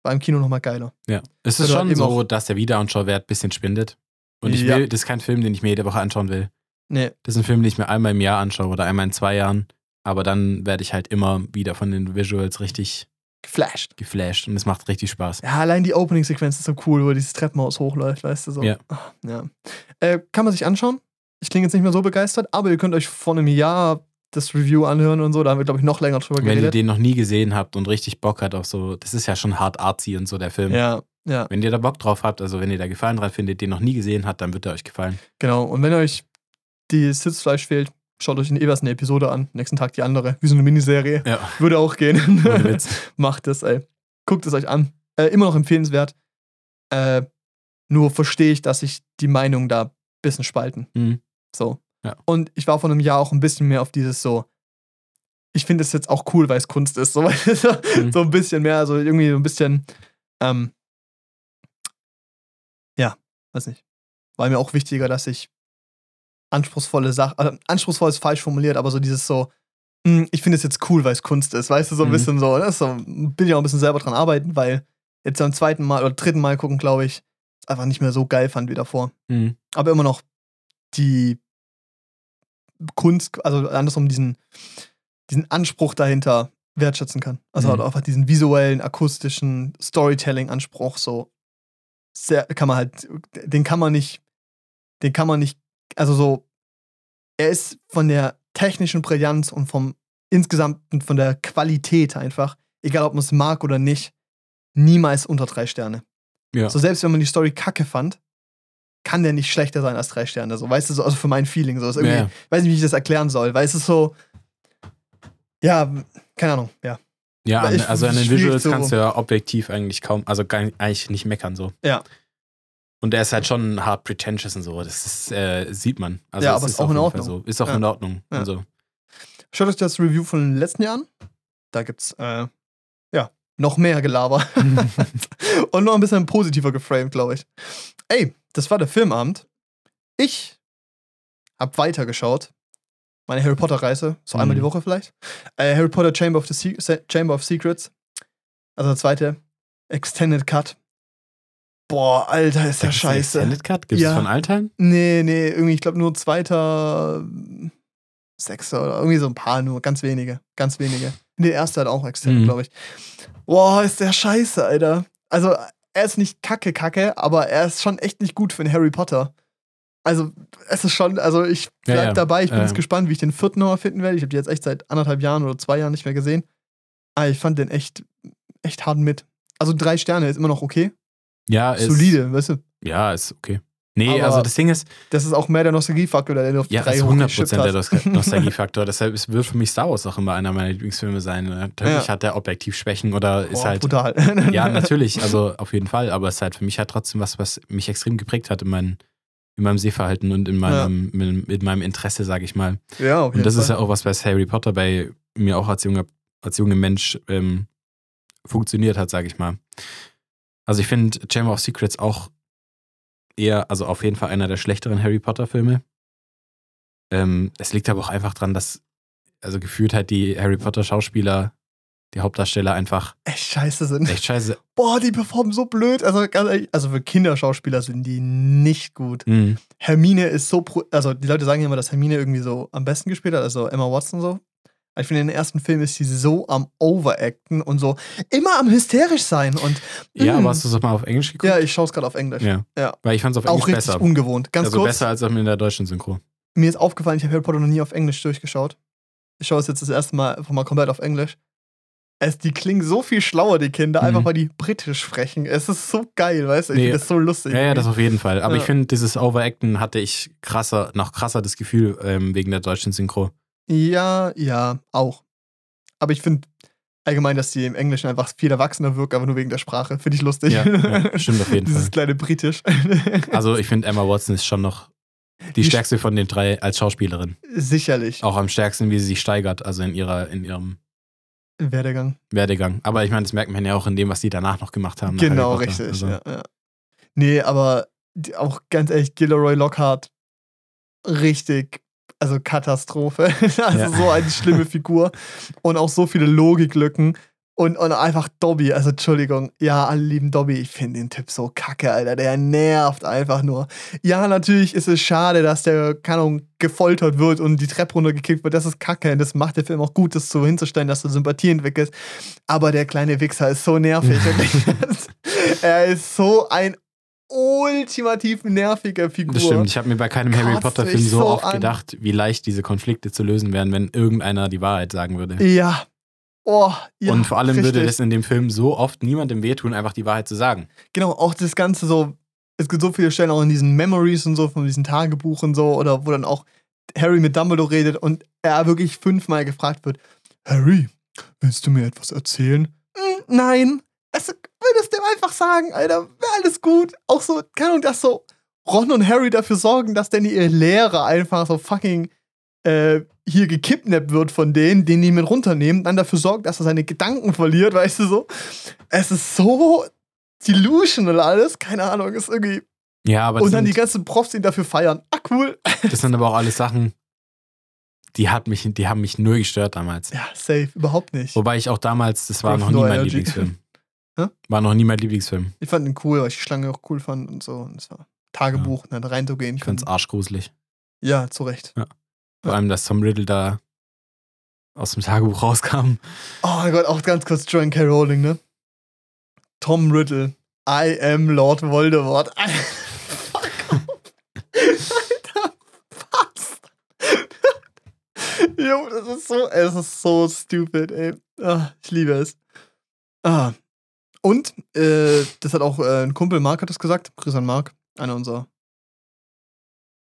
war im Kino nochmal geiler. Ja. Es ist Oder schon so, dass der Wiederanschauwert ein bisschen schwindet. Und ich Ja. will, das ist kein Film, den ich mir jede Woche anschauen will. Nee, Das ist ein Film, den ich mir einmal im Jahr anschaue oder einmal in zwei Jahren. Aber dann werde ich halt immer wieder von den Visuals richtig geflasht. geflasht und es macht richtig Spaß. Ja, allein die Opening-Sequenz ist so cool, wo dieses Treppenhaus hochläuft, weißt du so. Ja. Ah, ja. Äh, kann man sich anschauen. Ich klinge jetzt nicht mehr so begeistert, aber ihr könnt euch vor einem Jahr das Review anhören und so. Da haben wir, glaube ich, noch länger drüber Wenn ihr geredet. den noch nie gesehen habt und richtig Bock habt auf so, das ist ja schon hart artsy und so der Film. Ja, ja, Wenn ihr da Bock drauf habt, also wenn ihr da Gefallen dran findet, den noch nie gesehen habt, dann wird er euch gefallen. genau. Und wenn euch die Sitzfleisch fehlt, schaut euch in Evers eine Episode an. Nächsten Tag die andere. Wie so eine Miniserie. Ja, Würde auch gehen. Macht es, ey. Guckt es euch an. Äh, immer noch empfehlenswert. Äh, nur verstehe ich, dass sich die Meinungen da ein bisschen spalten. Mhm. So. Ja. Und ich war vor einem Jahr auch ein bisschen mehr auf dieses so. Ich finde es jetzt auch cool, weil es Kunst ist. So, so, Mhm. so ein bisschen mehr, also irgendwie so ein bisschen. Ähm, ja, weiß nicht. War mir auch wichtiger, dass ich anspruchsvolle Sachen. Also anspruchsvoll ist falsch formuliert, aber so dieses so. hm, Ich finde es jetzt cool, weil es Kunst ist. Weißt du, so ein Mhm. bisschen so. Ne? so bin ich auch ein bisschen selber dran arbeiten, weil jetzt am zweiten Mal oder dritten Mal gucken, glaube ich, es einfach nicht mehr so geil fand wie davor Mhm. aber immer noch die Kunst, also andersrum diesen, diesen Anspruch dahinter wertschätzen kann. Also Mhm. halt einfach diesen visuellen, akustischen Storytelling-Anspruch so sehr, kann man halt, den kann man nicht, den kann man nicht, also so, er ist von der technischen Brillanz und vom insgesamten, von der Qualität einfach, egal ob man es mag oder nicht, niemals unter drei Sterne. Ja. So selbst wenn man die Story kacke fand, kann der nicht schlechter sein als drei Sterne. So, weißt du, so, also für mein Feeling. So, ist irgendwie, Ja, weiß nicht, wie ich das erklären soll, weil es ist so, ja, keine Ahnung, ja. Ja, an, ich- also an den Visuals so- kannst du ja objektiv eigentlich kaum, also gar, eigentlich nicht meckern so. Ja. Und der ist halt schon hart pretentious und so. Das ist, äh, sieht man. Also Ja, es aber ist auch in Ordnung. So. Ist auch Ja. in Ordnung. Ja. Also, Schaut euch das Review von den letzten Jahren. Da gibt's, äh, ja, noch mehr Gelaber. Und noch ein bisschen positiver geframed, glaube ich. Ey, das war der Filmabend. Ich hab weitergeschaut. Meine Harry Potter Reise, so einmal Mhm. die Woche vielleicht. Äh, Harry Potter Chamber of, the Se- Chamber of Secrets. Also der zweite. Extended Cut. Boah, Alter, ist einen scheiße. Extended Cut? Gibt es Ja. von Altern? Nee, nee, irgendwie, ich glaube nur zweiter, sechster oder irgendwie so ein paar nur, ganz wenige, ganz wenige. Nee, der erste hat auch Extended, Mhm. glaube ich. Boah, ist der scheiße, Alter. Also, er ist nicht kacke, kacke, aber er ist schon echt nicht gut für einen Harry Potter. Also, es ist schon, also ich bleib Ja, ja. dabei, ich bin Ja, jetzt ja. gespannt, wie ich den vierten nochmal finden werde. Ich habe die jetzt echt seit anderthalb Jahren oder zwei Jahren nicht mehr gesehen. Aber ich fand den echt, echt hart mit. Also drei Sterne ist immer noch okay. Ja, ist, Solide, weißt du. Ja, ist okay. Nee, Aber- also das Ding ist, Das ist auch mehr der Nostalgiefaktor, der auf die ja, drei ist 100% der Nostalgiefaktor. Deshalb ist, wird für mich Star Wars auch immer einer meiner Lieblingsfilme sein. Natürlich Ja. hat der objektiv Schwächen oder ist Boah, halt. brutal. Ja, natürlich, also auf jeden Fall, aber es ist halt für mich halt trotzdem was, was mich extrem geprägt hat in, mein, in meinem Sehverhalten und in meinem, in, in meinem Interesse, sage ich mal. Ja, auf jeden Und das ist Fall. ja auch was, was Harry Potter bei mir auch als junger, als junger Mensch ähm, funktioniert hat, sage ich mal. Also ich finde Chamber of Secrets auch eher, also auf jeden Fall einer der schlechteren Harry Potter-Filme. Ähm, es liegt aber auch einfach dran, dass, also gefühlt halt die Harry Potter-Schauspieler, die Hauptdarsteller einfach echt scheiße sind. echt scheiße. Boah, die performen so blöd. Also, ganz ehrlich, also für Kinderschauspieler sind die nicht gut. Mhm. Hermine ist so, pro also die Leute sagen ja immer, dass Hermine irgendwie so am besten gespielt hat, also Emma Watson so. Ich finde, in den ersten Film ist sie so am Overacten und so immer am hysterisch sein. Und Ja, Mm. aber hast du es auch mal auf Englisch geguckt? ja, ich schaue es gerade auf Englisch. Ja. Ja. Weil ich fand es auf Auch Englisch richtig besser. ungewohnt. Ganz also kurz, besser als in der deutschen Synchro. mir ist aufgefallen, ich habe Harry Potter noch nie auf Englisch durchgeschaut. Ich schaue es jetzt das erste Mal einfach mal komplett auf Englisch. Es, die klingen so viel schlauer, die Kinder, Mhm. einfach weil die britisch sprechen. Es ist so geil, weißt du? Ich Nee. finde das so lustig. Ja, ja, das auf jeden Fall. Aber Ja. ich finde, dieses Overacten hatte ich krasser, noch krasser das Gefühl ähm, wegen der deutschen Synchro. Ja, ja, auch. Aber ich finde allgemein, dass die im Englischen einfach viel erwachsener wirken, aber nur wegen der Sprache. Finde ich lustig. Ja, ja, stimmt auf jeden Dieses Fall. kleine Britisch. Also ich finde, Emma Watson ist schon noch die, Die stärkste von den drei als Schauspielerin. Sicherlich. Auch am stärksten, wie sie sich steigert, also in ihrer, in ihrem Werdegang. Werdegang. Aber ich meine, das merkt man ja auch in dem, was die danach noch gemacht haben. nach Genau, richtig. Also, Ja, ja. Nee, aber auch ganz ehrlich, Gilderoy Lockhart, richtig, also Katastrophe. also Ja. so eine schlimme Figur. Und auch so viele Logiklücken. Und, und einfach Dobby, also Entschuldigung, ja, alle lieben Dobby, ich finde den Typ so kacke, Alter, der nervt einfach nur. Ja, natürlich ist es schade, dass der, keine Ahnung, gefoltert wird und die Treppe runtergekickt wird, das ist kacke und das macht der Film auch gut, das so hinzustellen, dass du Sympathie entwickelst. Aber der kleine Wichser ist so nervig. er ist so ein ultimativ nerviger Figur. Das stimmt. Ich habe mir bei keinem Harry Kotzt Potter-Film so, so oft an. gedacht, wie leicht diese Konflikte zu lösen wären, wenn irgendeiner die Wahrheit sagen würde. Ja. Oh, ja. und vor allem würde richtig. das in dem Film so oft niemandem wehtun, einfach die Wahrheit zu sagen. Genau, auch das Ganze so, es gibt so viele Stellen auch in diesen Memories und so, von diesen Tagebuch und so, oder wo dann auch Harry mit Dumbledore redet und er wirklich fünfmal gefragt wird, Harry, willst du mir etwas erzählen? "Mm, Also, würdest du ihm einfach sagen, Alter, wäre alles gut. Auch so, keine Ahnung, dass so Ron und Harry dafür sorgen, dass denn ihr Lehrer einfach so fucking äh, hier gekidnappt wird von denen, den die mit runternehmen, dann dafür sorgt, dass er seine Gedanken verliert, weißt du so. Es ist so delusional alles, keine Ahnung, ist irgendwie. Ja, aber und dann die ganzen Profs, die ihn dafür feiern. Ah, cool. das sind aber auch alles Sachen, die, hat mich, die haben mich nur gestört damals. Ja, safe, überhaupt nicht. Wobei ich auch damals, das war noch nie mein Energy. Lieblingsfilm. Hä? War noch nie mein Lieblingsfilm. Ich fand ihn cool, weil ich die Schlange auch cool fand und so. Und es war Tagebuch, dann reinzugehen. Ich fand's arschgruselig. Ja, zu Recht. Vor allem, dass Tom Riddle da aus dem Tagebuch rauskam. Oh mein Gott, auch ganz kurz Joan K. Rowling, ne? Tom Riddle. I am Lord Voldemort. Fuck off. Alter, was? jo, das ist so, das ist so stupid, ey. Ah, ich liebe es. Ah. Und, äh, das hat auch äh, ein Kumpel, Mark hat das gesagt, Christian Mark, einer unserer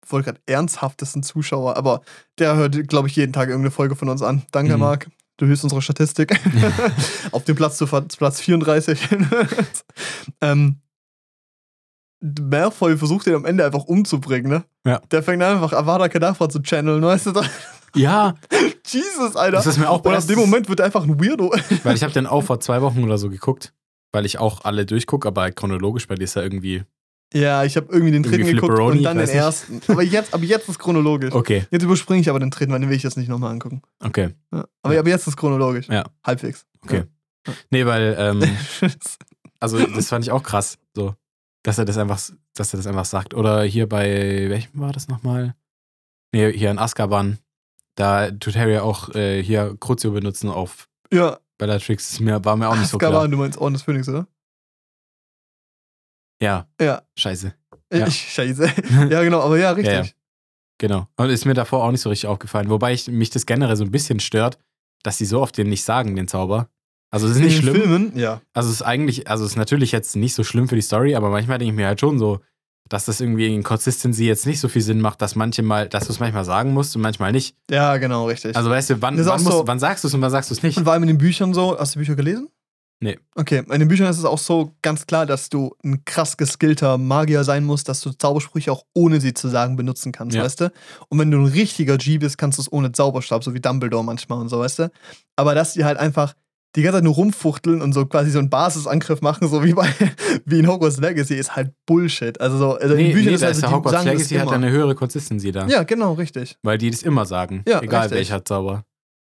wollte gerade ernsthaftesten Zuschauer, aber der hört, glaube ich, jeden Tag irgendeine Folge von uns an. Danke, Mhm. Marc. Du hilfst unsere Statistik. Auf dem Platz zu Platz 34. ähm, Malfoy versucht ihn am Ende einfach umzubringen, ne? Ja. Der fängt an, einfach Avada Kedavra zu channeln, weißt du? Ja, Jesus, Alter. das ist mir auch Und ab dem Moment wird er einfach ein Weirdo. Weil ich habe den auch vor zwei Wochen oder so geguckt. Weil ich auch alle durchgucke, aber halt chronologisch, bei dir ist ja irgendwie. Ja, ich habe irgendwie den dritten Irgendwie geguckt Flipperoni, und dann den nicht. ersten. Aber jetzt, aber jetzt ist chronologisch. Okay, Jetzt überspringe ich aber den dritten, weil den will ich jetzt nicht nochmal angucken. okay. Ja. Aber, aber jetzt ist chronologisch. Ja. Halbwegs. Okay. Nee, weil, ähm, also das fand ich auch krass, so, dass er das einfach, dass er das einfach sagt. Oder hier bei, welchem war das nochmal? Nee, hier in Azkaban. Da tut Harry auch äh, hier Crucio benutzen auf ja, Bellatrix. Das mir, war mir auch nicht so klar. Azkaban, du meinst Orden des Phönix, oder? Ja, Ja. scheiße. Ja. Scheiße. ja, genau, aber ja, richtig. Ja, ja. Genau. Und ist mir davor auch nicht so richtig aufgefallen. Wobei ich, mich das generell so ein bisschen stört, dass sie so oft den nicht sagen, den Zauber. Also es ist In nicht schlimm. Filmen, ja. Also es ist eigentlich, also es ist natürlich jetzt nicht so schlimm für die Story, aber manchmal denke ich mir halt schon so, dass das irgendwie in Consistency jetzt nicht so viel Sinn macht, dass manche mal, dass du es manchmal sagen musst und manchmal nicht. Ja, genau, richtig. Also weißt du, wann, wann, musst, so- wann sagst du es und wann sagst du es nicht? und vor allem in den Büchern so, hast du die Bücher gelesen? Nee. Okay, in den Büchern ist es auch so ganz klar, dass du ein krass geskillter Magier sein musst, dass du Zaubersprüche auch ohne sie zu sagen benutzen kannst, Ja. weißt du? Und wenn du ein richtiger G bist, kannst du es ohne Zauberstab, so wie Dumbledore manchmal und so, weißt du? Aber dass die halt einfach die ganze Zeit nur rumfuchteln und so quasi so einen Basisangriff machen, so wie bei wie in Hogwarts Legacy, ist halt Bullshit. Also so, also in nee, den Büchern nee, ist da halt der die Hogwarts sagen Legacy hat eine höhere Consistency da. Ja, genau, richtig. Weil die das immer sagen. Ja, egal richtig. welcher Zauber.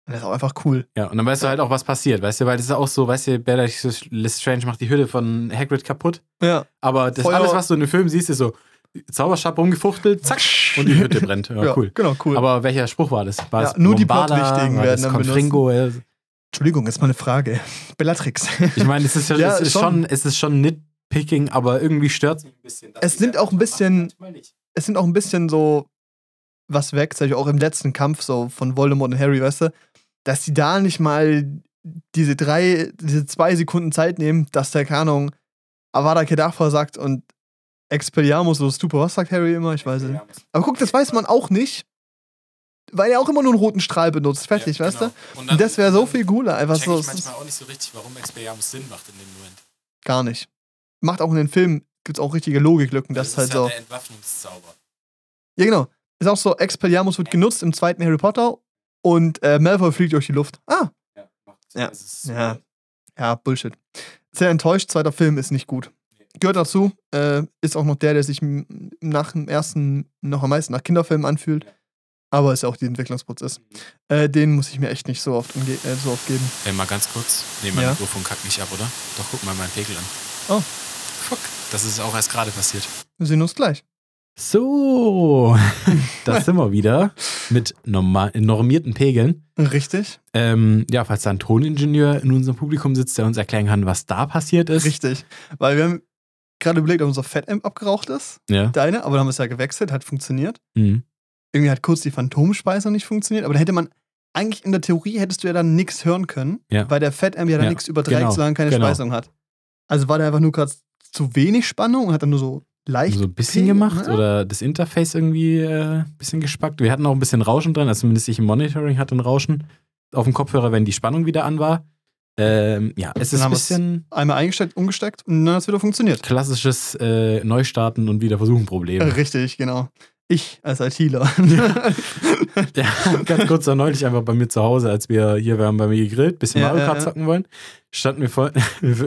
Und das ist auch einfach cool. Ja, und dann weißt du halt auch, was passiert, weißt du, weil das ist auch so, weißt du, Bellatrix Lestrange macht die Hütte von Hagrid kaputt, Ja. aber das Feuer- alles, was du in dem Film siehst, ist so Zauberstab rumgefuchtelt, zack, und die Hütte brennt. Ja, cool. Genau, cool. Aber welcher Spruch war das? War Ja, nur die Bombarda? Plotwichtigen werden das dann Confringo? Entschuldigung, jetzt mal eine Frage. Bellatrix. Ich meine, es ist, ja, Ja, es ist schon. schon, es ist schon nitpicking, aber irgendwie stört es mich ein bisschen. Es nimmt auch ein bisschen- es nimmt auch ein bisschen so was weg, sag ich auch im letzten Kampf so von Voldemort und Harry, weißt du, dass die da nicht mal diese drei, diese zwei Sekunden Zeit nehmen, dass der, Ahnung, Avada Kedavra sagt und Expelliarmus oder Stupor, was sagt Harry immer? Ich weiß es nicht. Aber guck, das weiß man auch nicht, weil er auch immer nur einen roten Strahl benutzt, fertig, Ja, weißt genau. du? Und Und das wäre so viel cooler, einfach so, ich manchmal auch nicht so richtig, warum Expelliarmus Sinn macht in dem Moment. gar nicht. Macht auch in den Filmen, gibt es auch richtige Logiklücken, das ist halt so. der Entwaffnungszauber. Ja, genau. Ist auch so, Expelliarmus wird genutzt im zweiten Harry Potter und äh, Malfoy fliegt durch die Luft. Ah, Ja, macht Ja. es ist- Ja. ja, Bullshit. Sehr enttäuscht, zweiter Film ist nicht gut. Gehört dazu, äh, ist auch noch der, der sich nach dem ersten noch am meisten nach Kinderfilmen anfühlt. Aber ist ja auch der Entwicklungsprozess. Äh, den muss ich mir echt nicht so oft, umge äh, so oft geben. Ey, mal ganz kurz. Nee, mein Ja. Mikrofon kackt nicht ab, oder? Doch, guck mal meinen Pegel an. Oh. Fuck. Das ist auch erst gerade passiert. Wir sehen uns gleich. So, da sind wir wieder mit normal, normierten Pegeln. Richtig? Ähm, ja, falls da ein Toningenieur in unserem Publikum sitzt, der uns erklären kann, was da passiert ist. Richtig. Weil wir haben gerade überlegt, ob unser Fettamp abgeraucht ist. Ja. Deine, aber dann haben wir es ja gewechselt, hat funktioniert. Mhm. Irgendwie hat kurz die Phantomspeisung nicht funktioniert, aber da hätte man, eigentlich in der Theorie hättest du ja dann nichts hören können, Ja. weil der Fetamp ja dann Ja, nichts überträgt, genau, solange keine genau. Speisung hat. Also war der einfach nur gerade zu wenig Spannung und hat dann nur so leicht. So ein bisschen Pegel, gemacht ne? oder das Interface irgendwie äh, ein bisschen gespackt. Wir hatten auch ein bisschen Rauschen drin, also zumindest ich im Monitoring hatte ein Rauschen auf dem Kopfhörer, wenn die Spannung wieder an war. Ähm, ja, es ist Dann ein haben wir's bisschen Einmal eingesteckt, umgesteckt und dann hat es wieder funktioniert. klassisches äh, Neustarten und wieder versuchen Problem. Richtig, genau. Ich als ITler. Ja, ganz kurz, da neulich einfach bei mir zu Hause, als wir hier waren bei mir gegrillt, bisschen Ja, Mario ja, Kart ja. zocken wollen, standen wir vor Junge,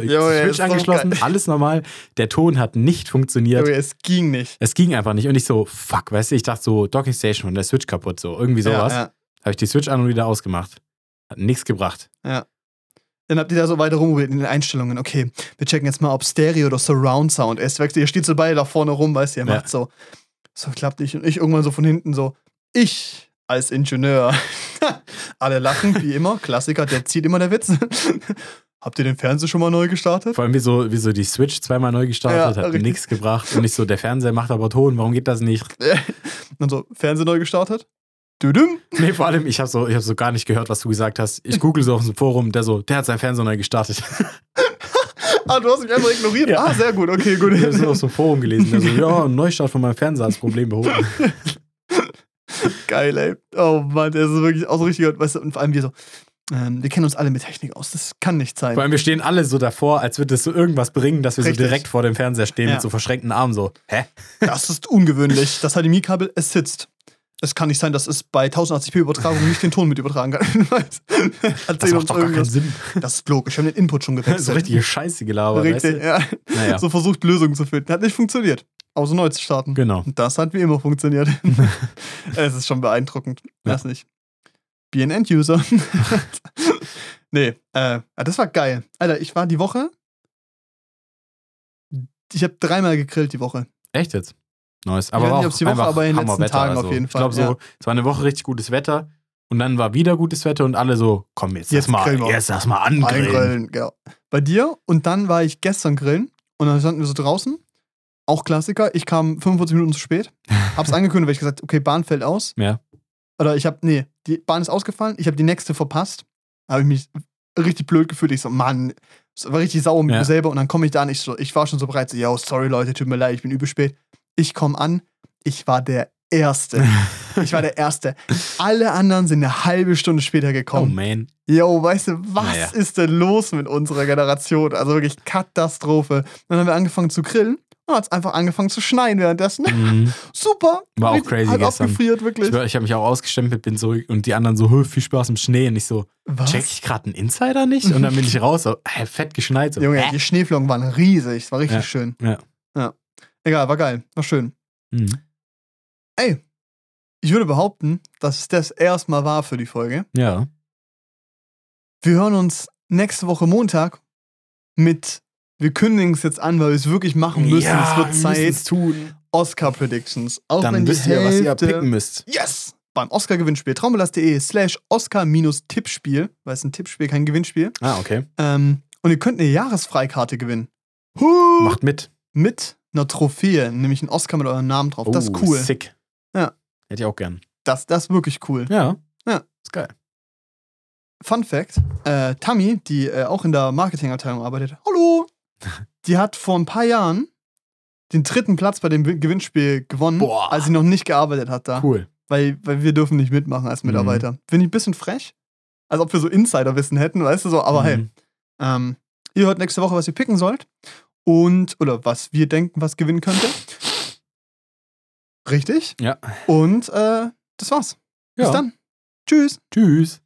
ist Switch angeschlossen, alles normal. Der Ton hat nicht funktioniert. Junge, es ging nicht. Es ging einfach nicht. Und ich so, fuck, weißt du, ich dachte so, Docking Station und der Switch kaputt, so irgendwie sowas. Ja, ja. Habe ich die Switch an und wieder ausgemacht. Hat nichts gebracht. Dann habt ihr da so weiter rumprobiert in den Einstellungen. Okay, wir checken jetzt mal, ob Stereo oder Surround Sound ist. Ihr steht so beide da vorne rum, weißt du, ihr Ja. macht so. So klappt nicht. Und ich irgendwann so von hinten so, ich als Ingenieur. Alle lachen, wie immer. Klassiker, der zieht immer der Witz. Habt ihr den Fernseher schon mal neu gestartet? Vor allem wie so, wie so die Switch zweimal neu gestartet, Ja, hat nichts gebracht. Und nicht so, der Fernseher macht aber Ton, warum geht das nicht? Dann so, Fernseher neu gestartet? Düdüm. Nee, vor allem, ich habe so, ich hab so gar nicht gehört, was du gesagt hast. Ich google so auf dem Forum, der so, der hat seinen Fernseher neu gestartet. Ah, du hast mich einfach ignoriert. Ja. Ah, sehr gut, okay, gut. Ich habe auf so einem Forum gelesen. Der so, ja, ein Neustart von meinem Fernseher hat das Problem behoben. Geil, ey. Oh Mann, der ist wirklich auch so richtig, weißt du, und vor allem wir so, ähm, wir kennen uns alle mit Technik aus. Das kann nicht sein. Vor allem, wir stehen alle so davor, als würde es so irgendwas bringen, dass wir Richtig. so direkt vor dem Fernseher stehen Ja. mit so verschränkten Armen so. Hä? Das ist ungewöhnlich. Das HDMI-Kabel, es sitzt. Es kann nicht sein, dass es bei 1080p-Übertragung nicht den Ton mit übertragen kann. Das macht doch gar keinen. Sinn. Das ist logisch. Wir haben den Input schon gewechselt. so richtige Scheiße gelabert. Richtig, Weißt ja. du? Naja, So versucht, Lösungen zu finden. Hat nicht funktioniert. Außer neu zu starten. genau. Das hat wie immer funktioniert. es ist schon beeindruckend. Ja. Weiß nicht. Be an End-User. nee, äh, das war geil. Alter, ich war die Woche. Ich habe dreimal gegrillt die Woche. Echt jetzt? Weiß Aber nicht, war ob's auch die Woche, aber in den letzten Hammerwetter, Tagen also. auf jeden Ich glaube Fall, so, es war eine Woche richtig gutes Wetter und dann war wieder gutes Wetter und alle so, komm jetzt, Jetzt mal, wir. jetzt lass mal angrillen. Eingrillen, genau. Bei dir und dann war ich gestern grillen und dann standen wir so draußen. Auch Klassiker. Ich kam 45 Minuten zu spät. Hab's angekündigt, weil ich gesagt okay, Bahn fällt aus. Ja. Oder ich habe, nee, die Bahn ist ausgefallen. Ich habe die nächste verpasst. Da habe ich mich richtig blöd gefühlt. Ich so, Mann, es war richtig sauer mit Ja. mir selber. Und dann komme ich da an. Ich, so, ich war schon so bereit. So, yo, sorry Leute, tut mir leid, ich bin übel spät. Ich komme an. Ich war der Erste. Ich war der Erste. Alle anderen sind eine halbe Stunde später Oh gekommen. man. Yo, weißt du, was Naja. ist denn los mit unserer Generation? Also wirklich Katastrophe. Dann haben wir angefangen zu grillen und hat es einfach angefangen zu schneien währenddessen. Mhm. Super. War auch crazy halb gestern. abgefriert, wirklich. Ich, ich habe mich auch ausgestempelt, bin zurück und die anderen so, "Hö, viel Spaß im Schnee. Und ich so, Was? check ich gerade einen Insider nicht? Und dann bin ich raus, so, hä, fett geschneit. So, Junge, hä? die Schneeflocken waren riesig. Es war richtig Ja. schön. Ja. ja. Egal, war geil. War schön. Mhm. Ey, ich würde behaupten, dass es das erstmal war für die Folge. Ja. Wir hören uns nächste Woche Montag mit, wir kündigen es jetzt an, weil wir es wirklich machen müssen. ja, es wird wir Zeit. tun. Oscar Predictions. Auch wenn Dann die wisst ihr, was ihr picken müsst. Yes! Beim Oscar-Gewinnspiel. Traumelas.de slash Oscar-Tippspiel, weil es ein Tippspiel, kein Gewinnspiel. Ah, okay. Ähm, und ihr könnt eine Jahresfreikarte gewinnen. Macht mit. Mit einer Trophäe, nämlich ein Oscar mit eurem Namen drauf. das ist Oh, cool. Sick. Ja. Hätte ich auch gern. Das, das ist wirklich cool. Ja. Ja. Ist geil. Fun Fact: äh, Tammy, die äh, auch in der Marketingabteilung arbeitet, hallo! Die hat vor ein paar Jahren den dritten Platz bei dem Wi- Gewinnspiel gewonnen, Boah. als sie noch nicht gearbeitet hat da. Cool. Weil, weil wir dürfen nicht mitmachen als Mitarbeiter. Finde ich ein bisschen frech. Als ob wir so Insiderwissen hätten, weißt du so. Aber hey, Mhm. ähm, ihr hört nächste Woche, was ihr picken sollt. Und, oder was wir denken, was gewinnen könnte. Richtig. Ja. Und äh, das war's. Bis Ja. dann. Tschüss. Tschüss.